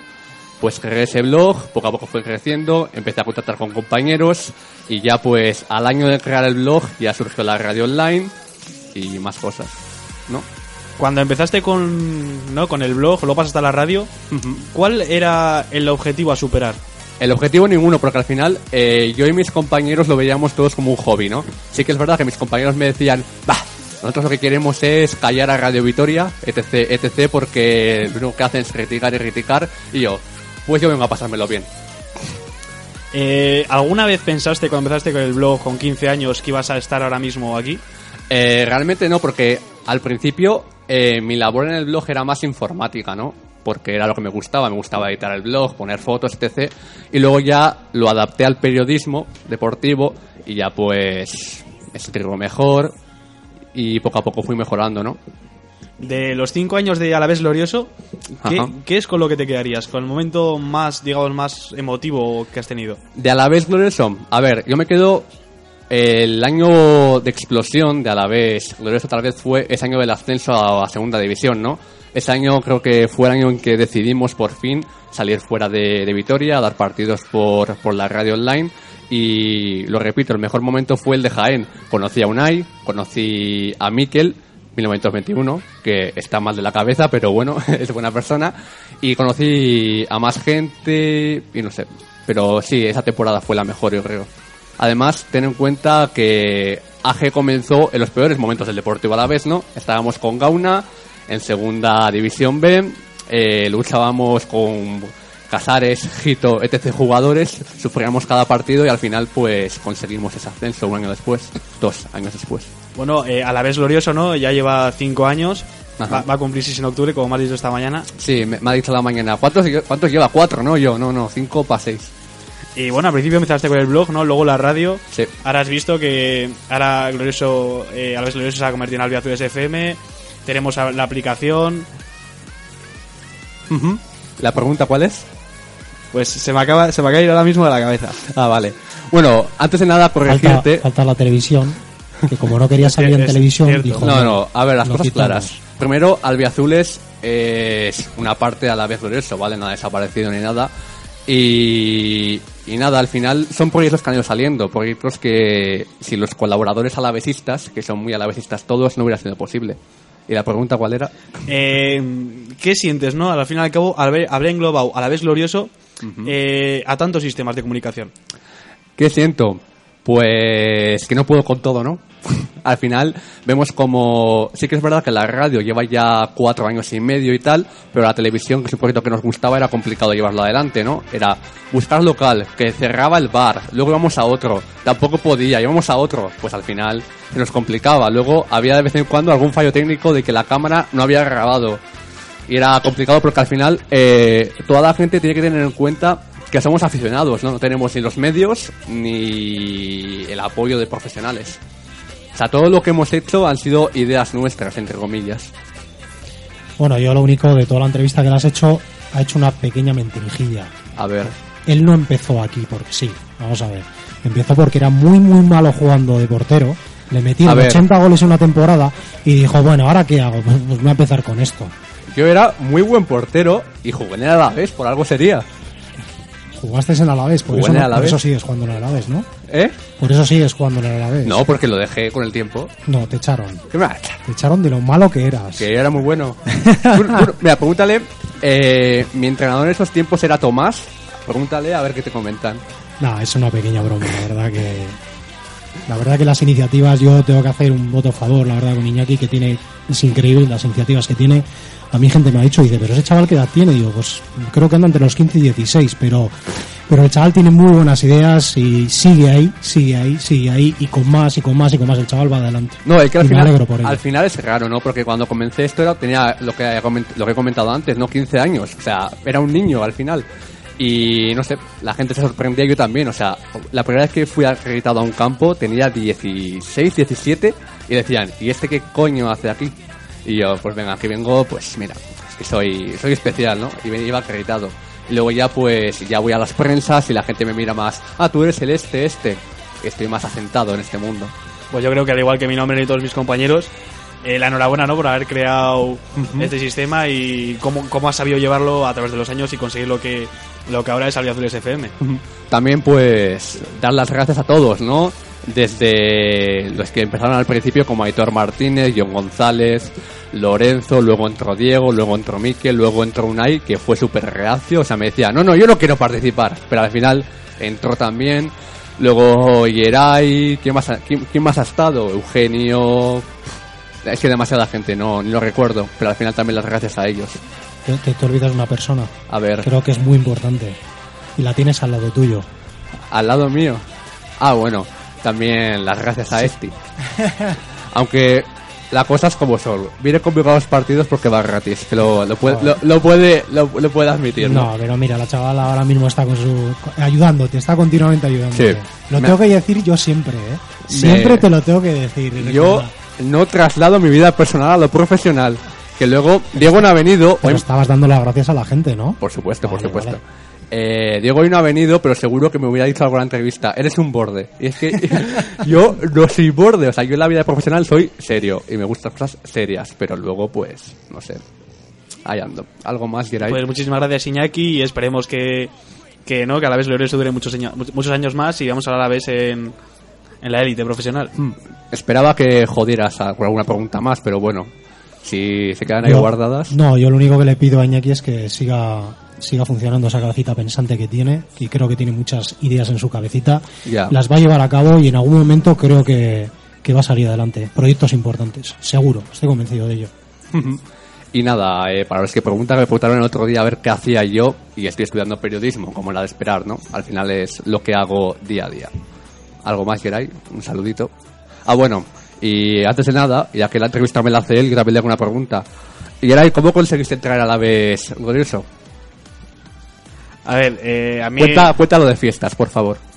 pues creé ese blog, poco a poco fue creciendo, empecé a contactar con compañeros, y ya pues al año de crear el blog ya surgió la radio online y más cosas, ¿no? Cuando empezaste con, ¿no? con el blog, luego pasaste a la radio, ¿cuál era el objetivo a superar? El objetivo ninguno, porque al final eh, yo y mis compañeros lo veíamos todos como un hobby, ¿no? Sí que es verdad que mis compañeros me decían, bah, nosotros lo que queremos es callar a Radio Vitoria, etc, etc, porque lo único que hacen es criticar y criticar, y yo, pues yo vengo a pasármelo bien. Eh, ¿Alguna vez pensaste cuando empezaste con el blog con 15 años que ibas a estar ahora mismo aquí? Eh, realmente no, porque al principio eh, mi labor en el blog era más informática, ¿no? Porque era lo que me gustaba, me gustaba editar el blog, poner fotos, etc. Y luego ya lo adapté al periodismo deportivo y ya pues escribo mejor y poco a poco fui mejorando, ¿no? De los 5 años de Alavés Glorioso, ¿qué, qué es con lo que te quedarías? ¿Con el momento más, digamos, más emotivo que has tenido? De Alavés Glorioso, a ver, yo me quedo el año de explosión de Alavés Glorioso tal vez fue ese año del ascenso a, a segunda división, ¿no? Ese año creo que fue el año en que decidimos por fin salir fuera de, de Vitoria, dar partidos por, por la radio online y lo repito, el mejor momento fue el de Jaén. Conocí a Unai, conocí a Miquel, 1921, que está mal de la cabeza, pero bueno, es buena persona. Y conocí a más gente y no sé. Pero sí, esa temporada fue la mejor, yo creo. Además, ten en cuenta que AG comenzó en los peores momentos del Deportivo a la vez, ¿no? Estábamos con Gauna en segunda división B, eh, luchábamos con Casares, Gito, etc. jugadores, sufríamos cada partido y al final pues conseguimos ese ascenso un año después, dos años después. Bueno, eh, a la vez glorioso, ¿no? Ya lleva cinco años. Va, va a cumplir 6 en octubre, como me has dicho esta mañana. Sí, me, me ha dicho la mañana. ¿Cuántos, ¿Cuántos lleva? Cuatro, ¿no? Yo, no, no, cinco para seis. Y bueno, al principio empezaste con el blog, ¿no? Luego la radio. Sí. Ahora has visto que ahora Glorioso, eh, a la vez Glorioso se ha convertido en Albiazules FM. Tenemos la aplicación. ¿La pregunta cuál es? Pues se me acaba, se me acaba de ir ahora mismo de la cabeza. Ah, vale. Bueno, antes de nada, Falta, corregirte. falta la televisión, que como no quería salir en televisión, cierto. dijo... No, no, a ver, las cosas quitamos. claras. Primero, Albiazules es una parte a la vez glorioso, ¿vale? No ha desaparecido ni nada. Y, y nada, al final son proyectos que han ido saliendo, proyectos que si los colaboradores alavesistas, que son muy alavesistas todos, no hubiera sido posible. ¿Y la pregunta cuál era? Eh, ¿Qué sientes, no? Al fin y al cabo, al ver- haber englobado a la vez Glorioso eh, a tantos sistemas de comunicación. ¿Qué siento? Pues que no puedo con todo, ¿no? Al final vemos como... Sí que es verdad que la radio lleva ya cuatro años y medio y tal, pero la televisión, que es un proyecto que nos gustaba, era complicado llevarlo adelante, ¿no? Era buscar local, que cerraba el bar, luego íbamos a otro, tampoco podía, íbamos a otro, pues al final se nos complicaba. Luego había de vez en cuando algún fallo técnico de que la cámara no había grabado. Y era complicado porque al final eh, toda la gente tiene que tener en cuenta que somos aficionados, ¿no? No tenemos ni los medios ni el apoyo de profesionales. Sea, todo lo que hemos hecho han sido ideas nuestras, entre comillas. Bueno, yo lo único de toda la entrevista que le has hecho, ha hecho una pequeña mentirijilla. A ver, Él no empezó aquí porque sí, vamos a ver. Empezó porque era muy, muy malo jugando de portero. Le metieron A ver. 80 goles en una temporada y dijo, bueno, ¿ahora qué hago? Pues, pues voy a empezar con esto. yo era muy buen portero y jugué en el Alavés, por algo sería. Jugaste en Alavés, por, eso, en el por Alavés. eso sigues jugando en Alavés, ¿no? ¿Eh? Por eso sigues jugando en Alavés. No, porque lo dejé con el tiempo. No, te echaron. ¿Qué me? Te echaron de lo malo que eras. Que era muy bueno. Mira, pregúntale, eh, mi entrenador en esos tiempos era Tomás. Pregúntale a ver qué te comentan. No, es una pequeña broma, la verdad que... La verdad que las iniciativas, yo tengo que hacer un voto a favor, la verdad, con Iñaki, que tiene... Es increíble las iniciativas que tiene. A mí gente me ha dicho, dice, pero ese chaval qué edad tiene? Digo, pues creo que anda entre los 15 y 16, pero... Pero el chaval tiene muy buenas ideas y sigue ahí, sigue ahí, sigue ahí, y con más, y con más, y con más, el chaval va adelante. No, es que al Y final, por al final es raro, ¿no? Porque cuando comencé esto era, tenía lo que, lo que he comentado antes, ¿no? 15 años. O sea, era un niño al final. Y no sé, la gente se sorprendía, yo también. O sea, la primera vez que fui acreditado a un campo tenía 16, 17 y decían, ¿y este qué coño hace aquí? Y yo, pues venga, aquí vengo, pues mira, es que soy, soy especial, ¿no? Y me iba acreditado. Y luego ya pues ya voy a las prensas y la gente me mira más, ah, tú eres el este, este. Estoy más asentado en este mundo. Pues yo creo que al igual que mi nombre y todos mis compañeros, eh, la enhorabuena ¿no? por haber creado este sistema y cómo, cómo has sabido llevarlo a través de los años y conseguir lo que, lo que ahora es Albiazules FM. También pues dar las gracias a todos, ¿no? Desde los que empezaron al principio como Aitor Martínez, John González, Lorenzo, luego entró Diego, luego entró Miquel, luego entró Unai, que fue súper reacio, o sea, me decía, no, no, yo no quiero participar, pero al final entró también, luego Yeray, ¿quién más ha, quién, quién más ha estado? Eugenio, es que demasiada gente, no, ni lo recuerdo, pero al final también las gracias a ellos. Te, te, te olvidas una persona. A ver, Creo que es muy importante. Y la tienes al lado tuyo. al lado mío. Ah, bueno, también las gracias a Esti. Aunque la cosa es como son. Viene a los partidos porque va gratis. Que lo, lo puede, lo, lo puede, lo, lo puede admitir, ¿no? No, pero mira, la chavala ahora mismo está con su ayudándote, está continuamente ayudándote. Sí. Lo Me- tengo que decir yo siempre, ¿eh? Siempre te lo tengo que decir. Yo. No traslado mi vida personal a lo profesional. Que luego Diego no ha venido. Pero hoy- estabas dando las gracias a la gente, ¿no? Por supuesto, por Vale, supuesto. vale. Eh, Diego hoy no ha venido, pero seguro que me hubiera dicho alguna entrevista. Eres un borde. Y es que yo no soy borde. O sea, yo en la vida profesional soy serio. Y me gustan cosas serias. Pero luego, pues, no sé. Ahí ando. ¿Algo más, Geray? Pues muchísimas gracias Iñaki y esperemos que, que no que a la vez Glorioso dure muchos, años- muchos años más y vamos a la vez en, en la élite profesional. Mm, Esperaba que jodieras a- con alguna pregunta más, pero bueno. Si se quedan ahí Yo- guardadas. No, yo lo único que le pido a Iñaki es que siga siga funcionando esa cabecita pensante que tiene, y creo que tiene muchas ideas en su cabecita, Ya. las va a llevar a cabo y en algún momento creo que, que va a salir adelante. Proyectos importantes, seguro, estoy convencido de ello. Y nada, eh, para los que preguntan, me preguntaron el otro día a ver qué hacía yo y estoy estudiando periodismo, como era de esperar, ¿no? Al final es lo que hago día a día. ¿Algo más, Geray? Un saludito. Ah, bueno, y antes de nada, ya que la entrevista me la hace él, grabé alguna pregunta. Geray, ¿cómo conseguiste traer a la vez glorioso? A ver, eh, a mí... Cuenta, cuéntalo de fiestas, por favor.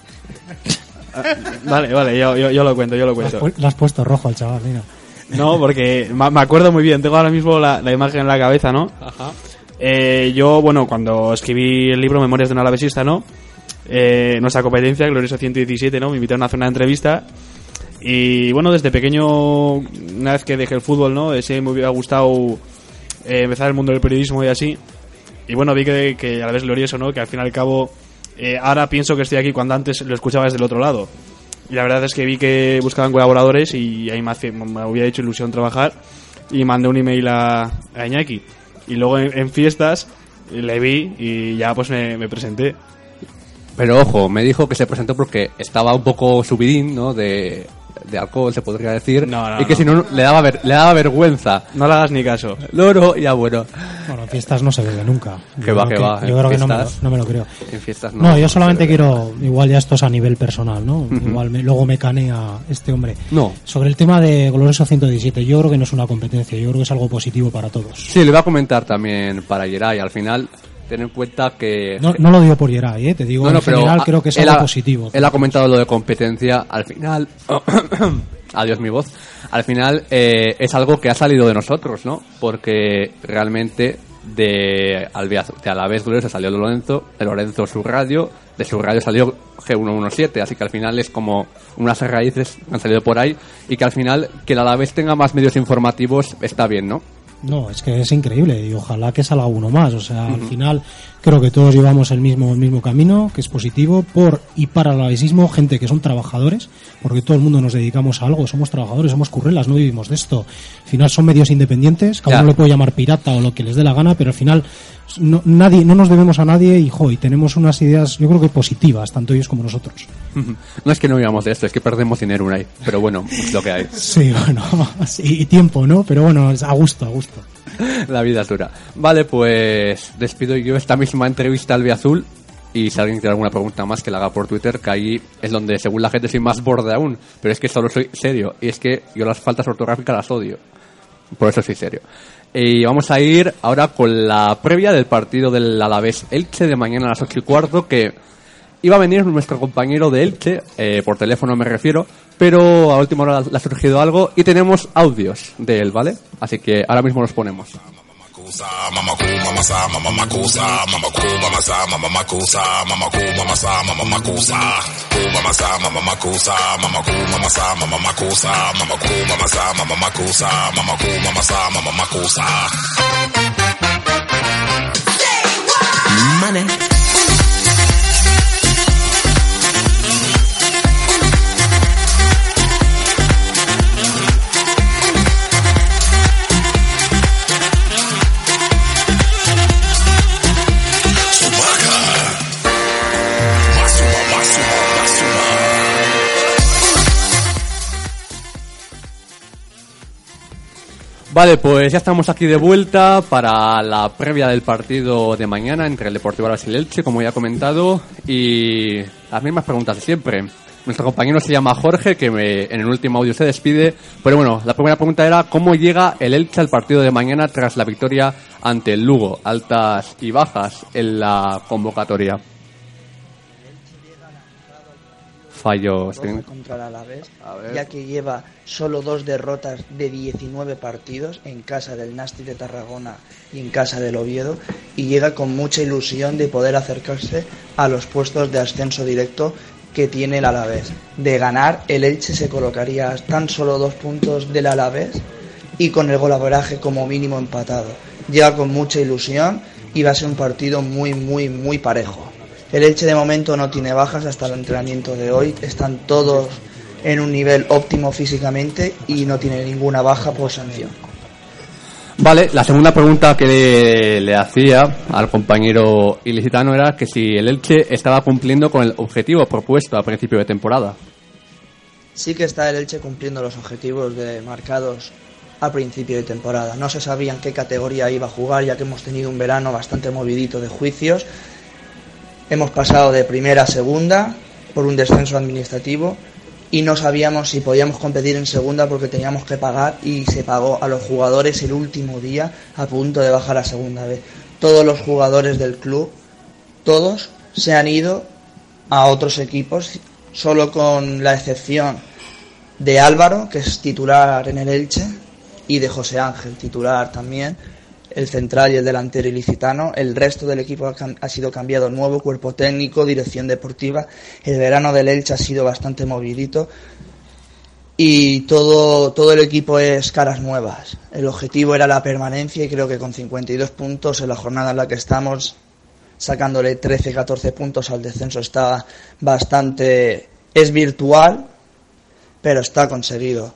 Vale, vale, yo, yo, yo lo cuento, yo lo Le has, cuento. le has puesto rojo al chaval, mira. No, porque me acuerdo muy bien, tengo ahora mismo la, la imagen en la cabeza, ¿no? Eh, yo, bueno, cuando escribí el libro Memorias de un alavesista, ¿no? Eh, nuestra competencia, Glorioso 117, ¿no? Me invitaron a hacer una entrevista. Y bueno, desde pequeño, una vez que dejé el fútbol, ¿no? Ese me hubiera gustado eh, empezar el mundo del periodismo y así. Y bueno, vi que, que a la vez glorioso, ¿no? Que al fin y al cabo, eh, ahora pienso que estoy aquí cuando antes lo escuchaba desde el otro lado. Y la verdad es que vi que buscaban colaboradores y ahí me, hace- me hubiera hecho ilusión trabajar. Y mandé un email a, a Iñaki. Y luego en, en fiestas le vi y ya pues me, me presenté. Pero ojo, me dijo que se presentó porque estaba un poco subidín, ¿no? De, de alcohol, se podría decir. No, no, y que no. si no, le daba, ver- le daba vergüenza. No le hagas ni caso. Loro, ya bueno. Bueno, en fiestas no se bebe nunca. Que va, que va, Yo creo que no me, lo, no me lo creo. En fiestas no. No, yo solamente quiero, igual ya esto es a nivel personal, ¿no? Igual me- luego me canea este hombre. No. Sobre el tema de Glorioso 117, yo creo que no es una competencia, yo creo que es algo positivo para todos. Sí, le voy a comentar también para Yeray. Al final, ten en cuenta que. No, no lo digo por Yeray, ¿eh? te digo en general, creo que es algo ha- positivo. Él ha comentado lo de competencia. Al final. Adiós mi voz. Al final eh, es algo que ha salido de nosotros, ¿no? Porque realmente de, de Alavés Glorioso salió Lorenzo, de Lorenzo su radio, de su radio salió G117, así que al final es como unas raíces que han salido por ahí y que al final que el Alavés tenga más medios informativos está bien, ¿no? No, es que es increíble y ojalá que salga uno más. O sea, al final creo que todos llevamos el mismo, el mismo camino, que es positivo por y para el alavesismo, gente que son trabajadores, porque todo el mundo nos dedicamos a algo, somos trabajadores, somos currelas, no vivimos de esto. Al final son medios independientes, cada uno le puede llamar pirata o lo que les dé la gana, pero al final no, nadie, no nos debemos a nadie y, jo, y tenemos unas ideas, yo creo que positivas, tanto ellos como nosotros. No es que no vivamos de esto, es que perdemos dinero un ahí, pero bueno, es lo que hay. Sí, bueno, sí, y tiempo, ¿no? Pero bueno, a gusto, a gusto. La vida es dura. Vale, pues despido yo esta misma entrevista al Azul y si alguien tiene alguna pregunta más que la haga por Twitter, que ahí es donde según la gente soy más borde aún, pero es que solo soy serio y es que yo las faltas ortográficas las odio. Por eso soy serio. Y vamos a ir ahora con la previa del partido del Alavés Elche de mañana a las 8 y cuarto que iba a venir nuestro compañero de Elche, eh, por teléfono me refiero, pero a última hora le ha surgido algo y tenemos audios de él, ¿vale? Así que ahora mismo los ponemos. Vale, pues ya estamos aquí de vuelta para la previa del partido de mañana entre el Deportivo Alavés y el Elche, como ya he comentado, y las mismas preguntas de siempre. Nuestro compañero se llama Jorge, que en el último audio se despide, pero bueno, la primera pregunta era ¿cómo llega el Elche al partido de mañana tras la victoria ante el Lugo? Altas y bajas en la convocatoria. Fallos. Contra el Alavés, ya que lleva solo dos derrotas de 19 partidos en casa del Nasti de Tarragona y en casa del Oviedo y llega con mucha ilusión de poder acercarse a los puestos de ascenso directo que tiene el Alavés. De ganar, el Elche se colocaría a tan solo dos puntos del Alavés y con el golaveraje como mínimo empatado. Llega con mucha ilusión y va a ser un partido muy, muy, muy parejo. El Elche de momento no tiene bajas hasta el entrenamiento de hoy. Están todos en un nivel óptimo físicamente y no tiene ninguna baja por sanción. Vale, la segunda pregunta que le, le hacía al compañero ilicitano era que si el Elche estaba cumpliendo con el objetivo propuesto a principio de temporada. Sí que está el Elche cumpliendo los objetivos de marcados a principio de temporada. No se sabía en qué categoría iba a jugar, ya que hemos tenido un verano bastante movidito de juicios. Hemos pasado de primera a segunda por un descenso administrativo y no sabíamos si podíamos competir en segunda porque teníamos que pagar y se pagó a los jugadores el último día a punto de bajar a segunda vez. Todos los jugadores del club, todos se han ido a otros equipos, solo con la excepción de Álvaro, que es titular en el Elche, y de José Ángel, titular también, el central y el delantero ilicitano. El resto del equipo ha, ha sido cambiado nuevo, cuerpo técnico, dirección deportiva. El verano del Elche ha sido bastante movidito y todo, todo el equipo es caras nuevas. El objetivo era la permanencia y creo que con 52 puntos en la jornada en la que estamos, sacándole 13-14 puntos al descenso, está bastante... es virtual, pero está conseguido.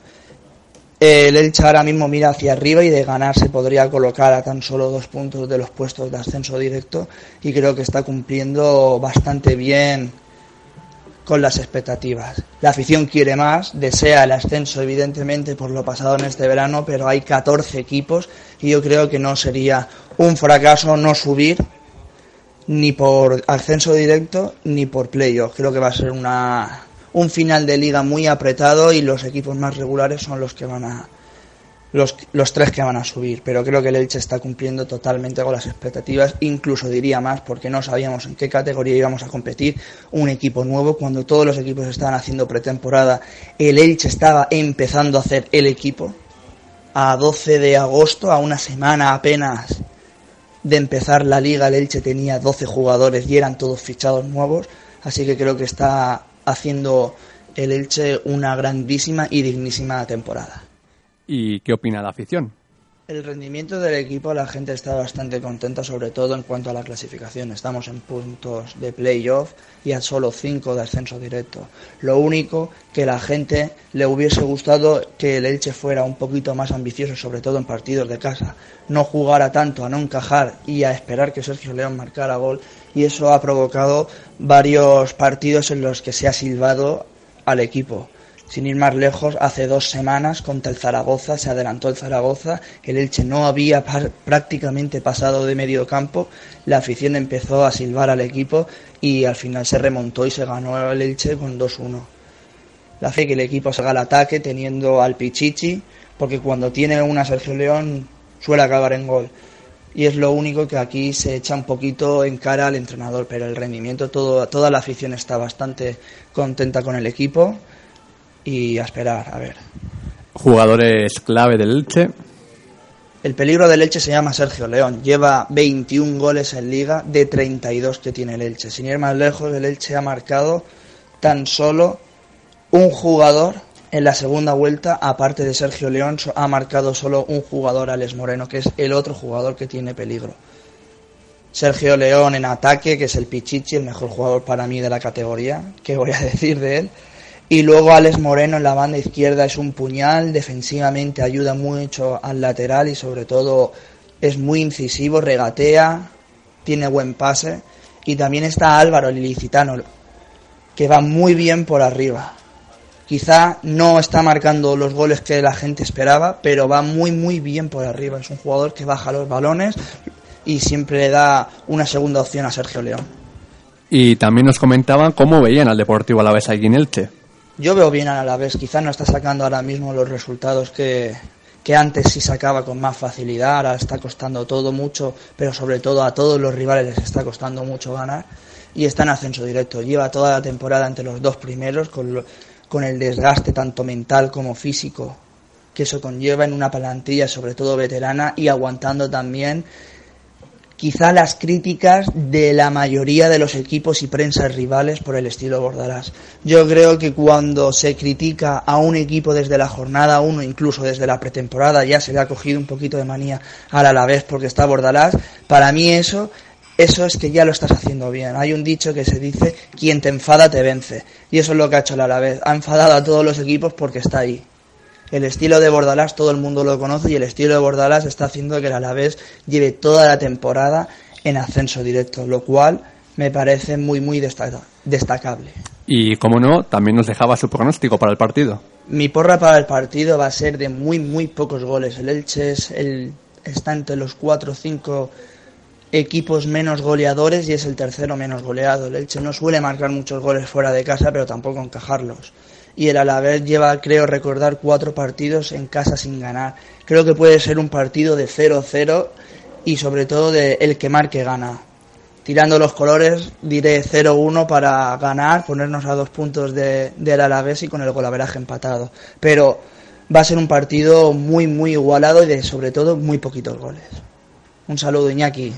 El Elche ahora mismo mira hacia arriba y de ganar se podría colocar a tan solo dos puntos de los puestos de ascenso directo y creo que está cumpliendo bastante bien con las expectativas. La afición quiere más, desea el ascenso evidentemente por lo pasado en este verano, pero hay 14 equipos y yo creo que no sería un fracaso no subir ni por ascenso directo ni por playoff. Creo que va a ser una, un final de liga muy apretado y los equipos más regulares son los que van a los, los tres que van a subir, pero creo que el Elche está cumpliendo totalmente con las expectativas, incluso diría más, porque no sabíamos en qué categoría íbamos a competir, un equipo nuevo, cuando todos los equipos estaban haciendo pretemporada, el Elche estaba empezando a hacer el equipo, a 12 de agosto, a una semana apenas de empezar la liga, el Elche tenía 12 jugadores y eran todos fichados nuevos, así que creo que está haciendo el Elche una grandísima y dignísima temporada. ¿Y qué opina la afición? El rendimiento del equipo, la gente está bastante contenta, sobre todo en cuanto a la clasificación. Estamos en puntos de playoff y a solo 5 de ascenso directo. Lo único que la gente le hubiese gustado que el Elche fuera un poquito más ambicioso, sobre todo en partidos de casa. No jugara tanto a no encajar y a esperar que Sergio León marcara gol. Y eso ha provocado varios partidos en los que se ha silbado al equipo. Sin ir más lejos, hace dos semanas contra el Zaragoza se adelantó el Zaragoza, el Elche no había prácticamente pasado de medio campo, la afición empezó a silbar al equipo y al final se remontó y se ganó el Elche con 2-1. La fe que el equipo salga al ataque teniendo al Pichichi, porque cuando tiene una Sergio León suele acabar en gol. Y es lo único que aquí se echa un poquito en cara al entrenador, pero el rendimiento, todo, toda la afición está bastante contenta con el equipo y a esperar, a ver. Jugadores clave del Elche. El peligro del Elche se llama Sergio León. Lleva 21 goles en liga de 32 que tiene el Elche. Sin ir más lejos, el Elche ha marcado tan solo un jugador en la segunda vuelta, aparte de Sergio León, ha marcado solo un jugador, Alex Moreno, que es el otro jugador que tiene peligro. Sergio León en ataque, que es el Pichichi, el mejor jugador para mí de la categoría, ¿qué voy a decir de él? Y luego Alex Moreno en la banda izquierda es un puñal, defensivamente ayuda mucho al lateral y sobre todo es muy incisivo, regatea, tiene buen pase. Y también está Álvaro, el ilicitano, que va muy bien por arriba. Quizá no está marcando los goles que la gente esperaba, pero va muy muy bien por arriba. Es un jugador que baja los balones y siempre le da una segunda opción a Sergio León. Y también nos comentaban cómo veían al Deportivo Alavés aquí en. Yo veo bien a la vez, quizá no está sacando ahora mismo los resultados que, que antes sí sacaba con más facilidad, ahora está costando todo mucho, pero sobre todo a todos los rivales les está costando mucho ganar y está en ascenso directo. Lleva toda la temporada entre los dos primeros con, con el desgaste tanto mental como físico que eso conlleva en una plantilla sobre todo veterana y aguantando también quizá las críticas de la mayoría de los equipos y prensas rivales por el estilo Bordalás. Yo creo que cuando se critica a un equipo desde la jornada 1, incluso desde la pretemporada, ya se le ha cogido un poquito de manía al Alavés porque está Bordalás, para mí eso eso es que ya lo estás haciendo bien. Hay un dicho que se dice, quien te enfada te vence. Y eso es lo que ha hecho el Alavés. Ha enfadado a todos los equipos porque está ahí. El estilo de Bordalás todo el mundo lo conoce y el estilo de Bordalás está haciendo que el Alavés lleve toda la temporada en ascenso directo, lo cual me parece muy muy destaca- destacable. Y como no, también nos dejaba su pronóstico para el partido. Mi porra para el partido va a ser de muy muy pocos goles. El Elche es el, está entre los cuatro o cinco equipos menos goleadores y es el tercero menos goleado. El Elche no suele marcar muchos goles fuera de casa, pero tampoco encajarlos. Y el Alavés lleva, creo recordar, cuatro partidos en casa sin ganar. Creo que puede ser un partido de 0-0 y sobre todo de el que marque gana. Tirando los colores, diré 0-1 para ganar, ponernos a dos puntos de, del Alavés y con el golaveraje empatado. Pero va a ser un partido muy, muy igualado y de sobre todo muy poquitos goles. Un saludo, Iñaki.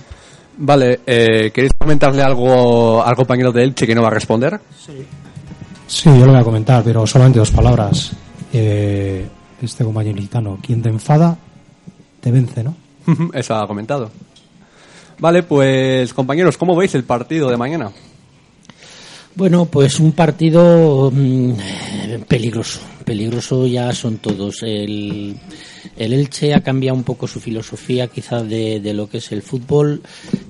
Vale, eh, ¿queréis comentarle algo al compañero de Elche que no va a responder? Sí, yo lo voy a comentar, pero solamente dos palabras. Eh, este compañero gitano, quien te enfada, te vence, ¿no? Eso ha comentado. Vale, pues compañeros, ¿cómo veis el partido de mañana? Bueno, pues un partido mm, peligroso. Peligroso ya son todos. El, el Elche ha cambiado un poco su filosofía quizá de, de lo que es el fútbol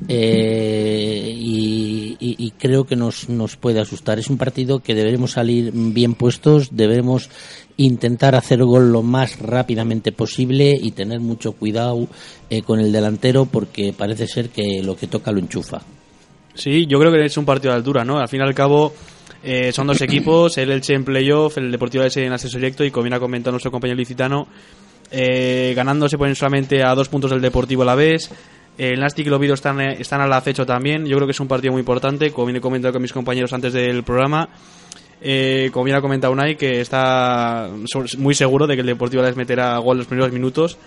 eh, y, creo que nos, nos puede asustar. Es un partido que deberemos salir bien puestos, debemos intentar hacer gol lo más rápidamente posible y tener mucho cuidado eh, con el delantero porque parece ser que lo que toca lo enchufa. Sí, yo creo que es un partido de altura, ¿no? Al fin y al cabo eh, son dos equipos, el Elche en playoff, el Deportivo Elche en ascenso directo y como bien ha comentado nuestro compañero licitano, eh, ganando se ponen solamente a dos puntos del Deportivo a la vez. El Nastic y el Oviedo están, eh, están al acecho también. Yo creo que es un partido muy importante, como bien he comentado con mis compañeros antes del programa. Eh, como bien ha comentado Unai, que está muy seguro de que el Deportivo les meterá gol en los primeros minutos.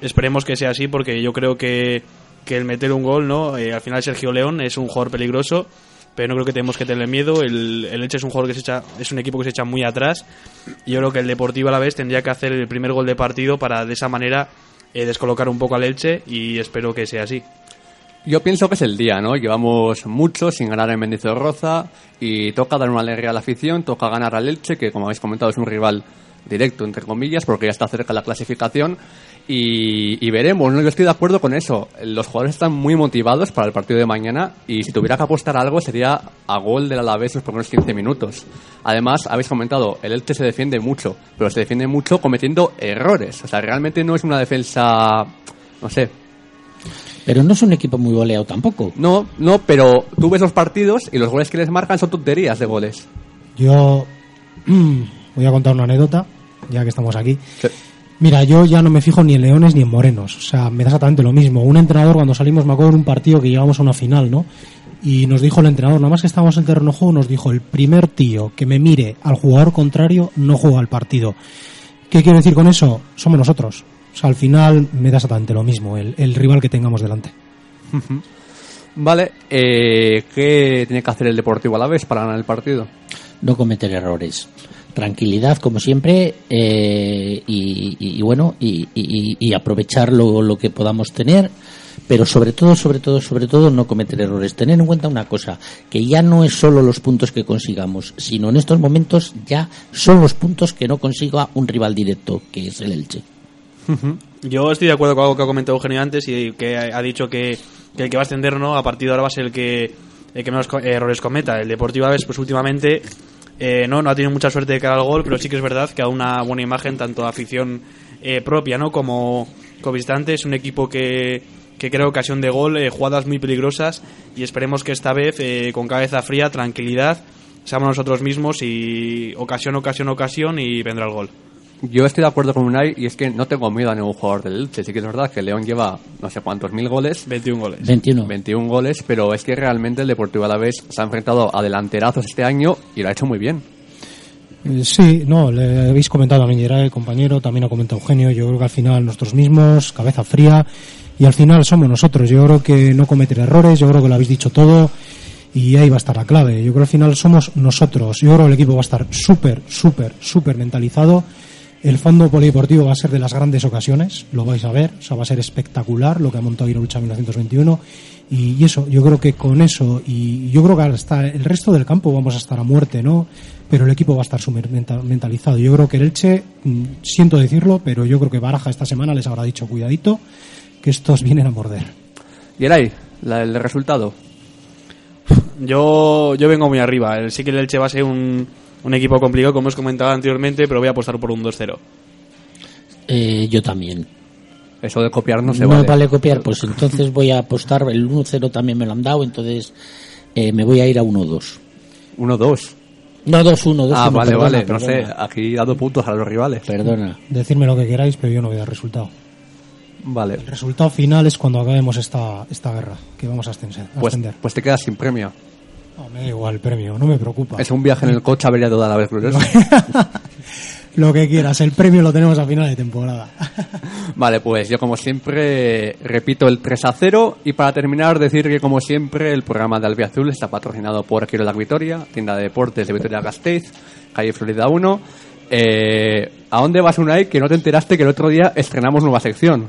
Esperemos que sea así, porque yo creo que, que el meter un gol, ¿no? Eh, al final Sergio León es un jugador peligroso, pero no creo que tenemos que tenerle miedo. El, el Elche es un jugador que se echa, es un equipo que se echa muy atrás. Y yo creo que el Deportivo a la vez tendría que hacer el primer gol de partido para de esa manera eh, descolocar un poco al Elche y espero que sea así. Yo pienso que es el día, ¿no? Llevamos mucho sin ganar en Mendizorroza y toca dar una alegría a la afición, toca ganar al Elche, que como habéis comentado es un rival directo, entre comillas, porque ya está cerca la clasificación y, y veremos, ¿no? Yo estoy de acuerdo con eso. Los jugadores están muy motivados para el partido de mañana y si tuviera que apostar algo sería a gol del Alavés los primeros 15 minutos. Además, habéis comentado, el Elche se defiende mucho, pero se defiende mucho cometiendo errores. O sea, realmente no es una defensa, no sé, Pero no es un equipo muy goleado tampoco. no, no, pero tú ves los partidos y los goles que les marcan son tonterías de goles. Yo voy a contar una anécdota, ya que estamos aquí. Mira, yo ya no me fijo ni en leones ni en morenos. O sea, me da exactamente lo mismo. Un entrenador, cuando salimos, me acuerdo en un partido que llegamos a una final, ¿no? Y nos dijo el entrenador, nada más que estábamos en terreno de juego, nos dijo, el primer tío que me mire al jugador contrario no juega el partido. ¿Qué quiero decir con eso? Somos nosotros. O sea, al final me da exactamente lo mismo, el, el rival que tengamos delante. Vale, eh, ¿qué tiene que hacer el Deportivo a la vez para ganar el partido? no cometer errores. Tranquilidad, como siempre, eh, y, bueno, y, aprovechar lo, lo que podamos tener, pero sobre todo, sobre todo, sobre todo, no cometer errores. Tener en cuenta una cosa, que ya no es solo los puntos que consigamos, sino en estos momentos ya son los puntos que no consiga un rival directo, que es el Elche. Yo estoy de acuerdo con algo que ha comentado Eugenio antes y que ha dicho que, que el que va a ascender no a partir de ahora va a ser el que, el que menos errores cometa. El Deportivo Aves, pues últimamente eh, no, no ha tenido mucha suerte de cara al gol, pero sí que es verdad que ha una buena imagen tanto a afición eh, propia ¿no? como, como. Es un equipo que, que crea ocasión de gol, eh, jugadas muy peligrosas y esperemos que esta vez eh, con cabeza fría, tranquilidad, seamos nosotros mismos y ocasión, ocasión, ocasión y vendrá el gol. Yo estoy de acuerdo con Unai y es que no tengo miedo a ningún jugador del Elche. Sí que es verdad que León lleva no sé cuántos mil goles. 21 goles. 21. 21 goles, pero es que realmente el Deportivo Alavés se ha enfrentado a delanterazos este año y lo ha hecho muy bien. Eh, Sí, no, le habéis comentado también Geray, compañero, también ha comentado Eugenio, yo creo que al final nosotros mismos, cabeza fría, y al final somos nosotros, yo creo que no cometer errores, yo creo que lo habéis dicho todo, y ahí va a estar la clave, yo creo que al final somos nosotros, yo creo que el equipo va a estar súper, súper, súper mentalizado, El fondo polideportivo va a ser de las grandes ocasiones, lo vais a ver, o sea, va a ser espectacular lo que ha montado Irucha 1921 y, y eso, yo creo que con eso y yo creo que hasta el resto del campo vamos a estar a muerte, ¿no? Pero el equipo va a estar mentalizado. Yo creo que el Elche, mm, siento decirlo, pero yo creo que Baraja esta semana les habrá dicho cuidadito que estos vienen a morder. Y el ahí, la- el resultado. Yo, yo vengo muy arriba. Sí que el Elche va a ser un, un equipo complicado, como os comentaba anteriormente, pero voy a apostar por un 2-0. Eh, yo también. Eso de copiar no se no vale. copiar, pues entonces voy a apostar. El 1-0 también me lo han dado, entonces eh, me voy a ir a 1-2. 1-2. No, 2-1. 2-1, Ah, vale, perdona, vale. No sé, perdona. aquí dando puntos a los rivales. Perdona. Decirme lo que queráis, pero yo no voy a dar resultado. Vale. El resultado final es cuando acabemos esta, esta guerra, que vamos a ascender. Pues, ascender. pues te quedas sin premio. No, me da igual el premio, no me preocupa. Es un viaje en el coche averiado de la vez. Lo que quieras, el premio lo tenemos a final de temporada. Vale, pues yo como siempre repito el 3 a 0 y para terminar decir que como siempre el programa de Albiazul está patrocinado por Quiero la Vitoria, tienda de deportes de Vitoria Gasteiz, calle Florida 1. Eh, ¿A dónde vas Unai que no te enteraste que el otro día estrenamos nueva sección?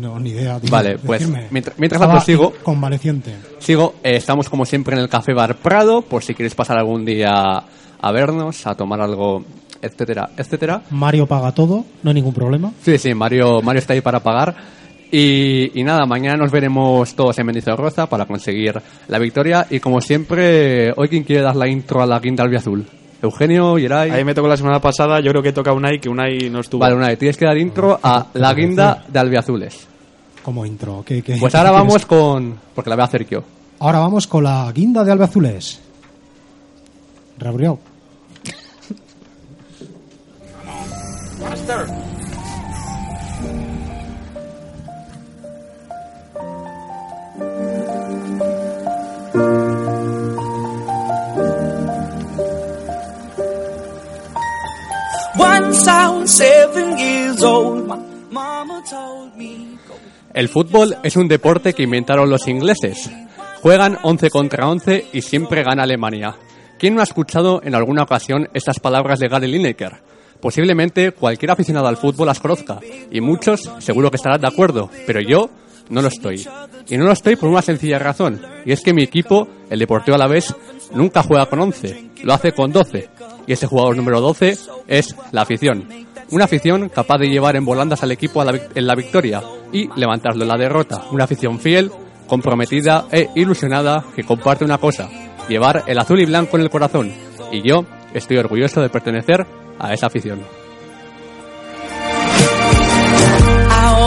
No, ni idea. tío. Vale, pues Decirme. mientras, mientras tanto sigo, Convaleciente. sigo eh, estamos como siempre en el Café Bar Prado por si quieres pasar algún día a vernos, a tomar algo, etcétera, etcétera. Mario paga todo, no hay ningún problema. Sí, sí, Mario, Mario está ahí para pagar. Y, y nada, mañana nos veremos todos en Mendizorroza para conseguir la victoria. Y como siempre, hoy quien quiere dar la intro a la guinda albiazul. Eugenio, Yeray. Ahí me tocó la semana pasada, yo creo que toca Unai, que Unai no estuvo. Vale, una vez tienes que dar intro a la guinda de albiazules. Como intro. ¿qué- qué- Pues qué ahora quieres? vamos con. Porque la voy a hacer yo. Ahora vamos con la guinda de albazules. Reabrió. Once El fútbol es un deporte que inventaron los ingleses. Juegan 11 contra 11 y siempre gana Alemania. ¿Quién no ha escuchado en alguna ocasión estas palabras de Gary Lineker? Posiblemente cualquier aficionado al fútbol las conozca y muchos seguro que estarán de acuerdo, pero yo no lo estoy. Y no lo estoy por una sencilla razón, y es que mi equipo, el Deportivo Alavés, nunca juega con 11, lo hace con 12. Y ese jugador número 12 es la afición. Una afición capaz de llevar en volandas al equipo en la victoria y levantarlo en la derrota. Una afición fiel, comprometida e ilusionada que comparte una cosa, llevar el azul y blanco en el corazón. Y yo estoy orgulloso de pertenecer a esa afición.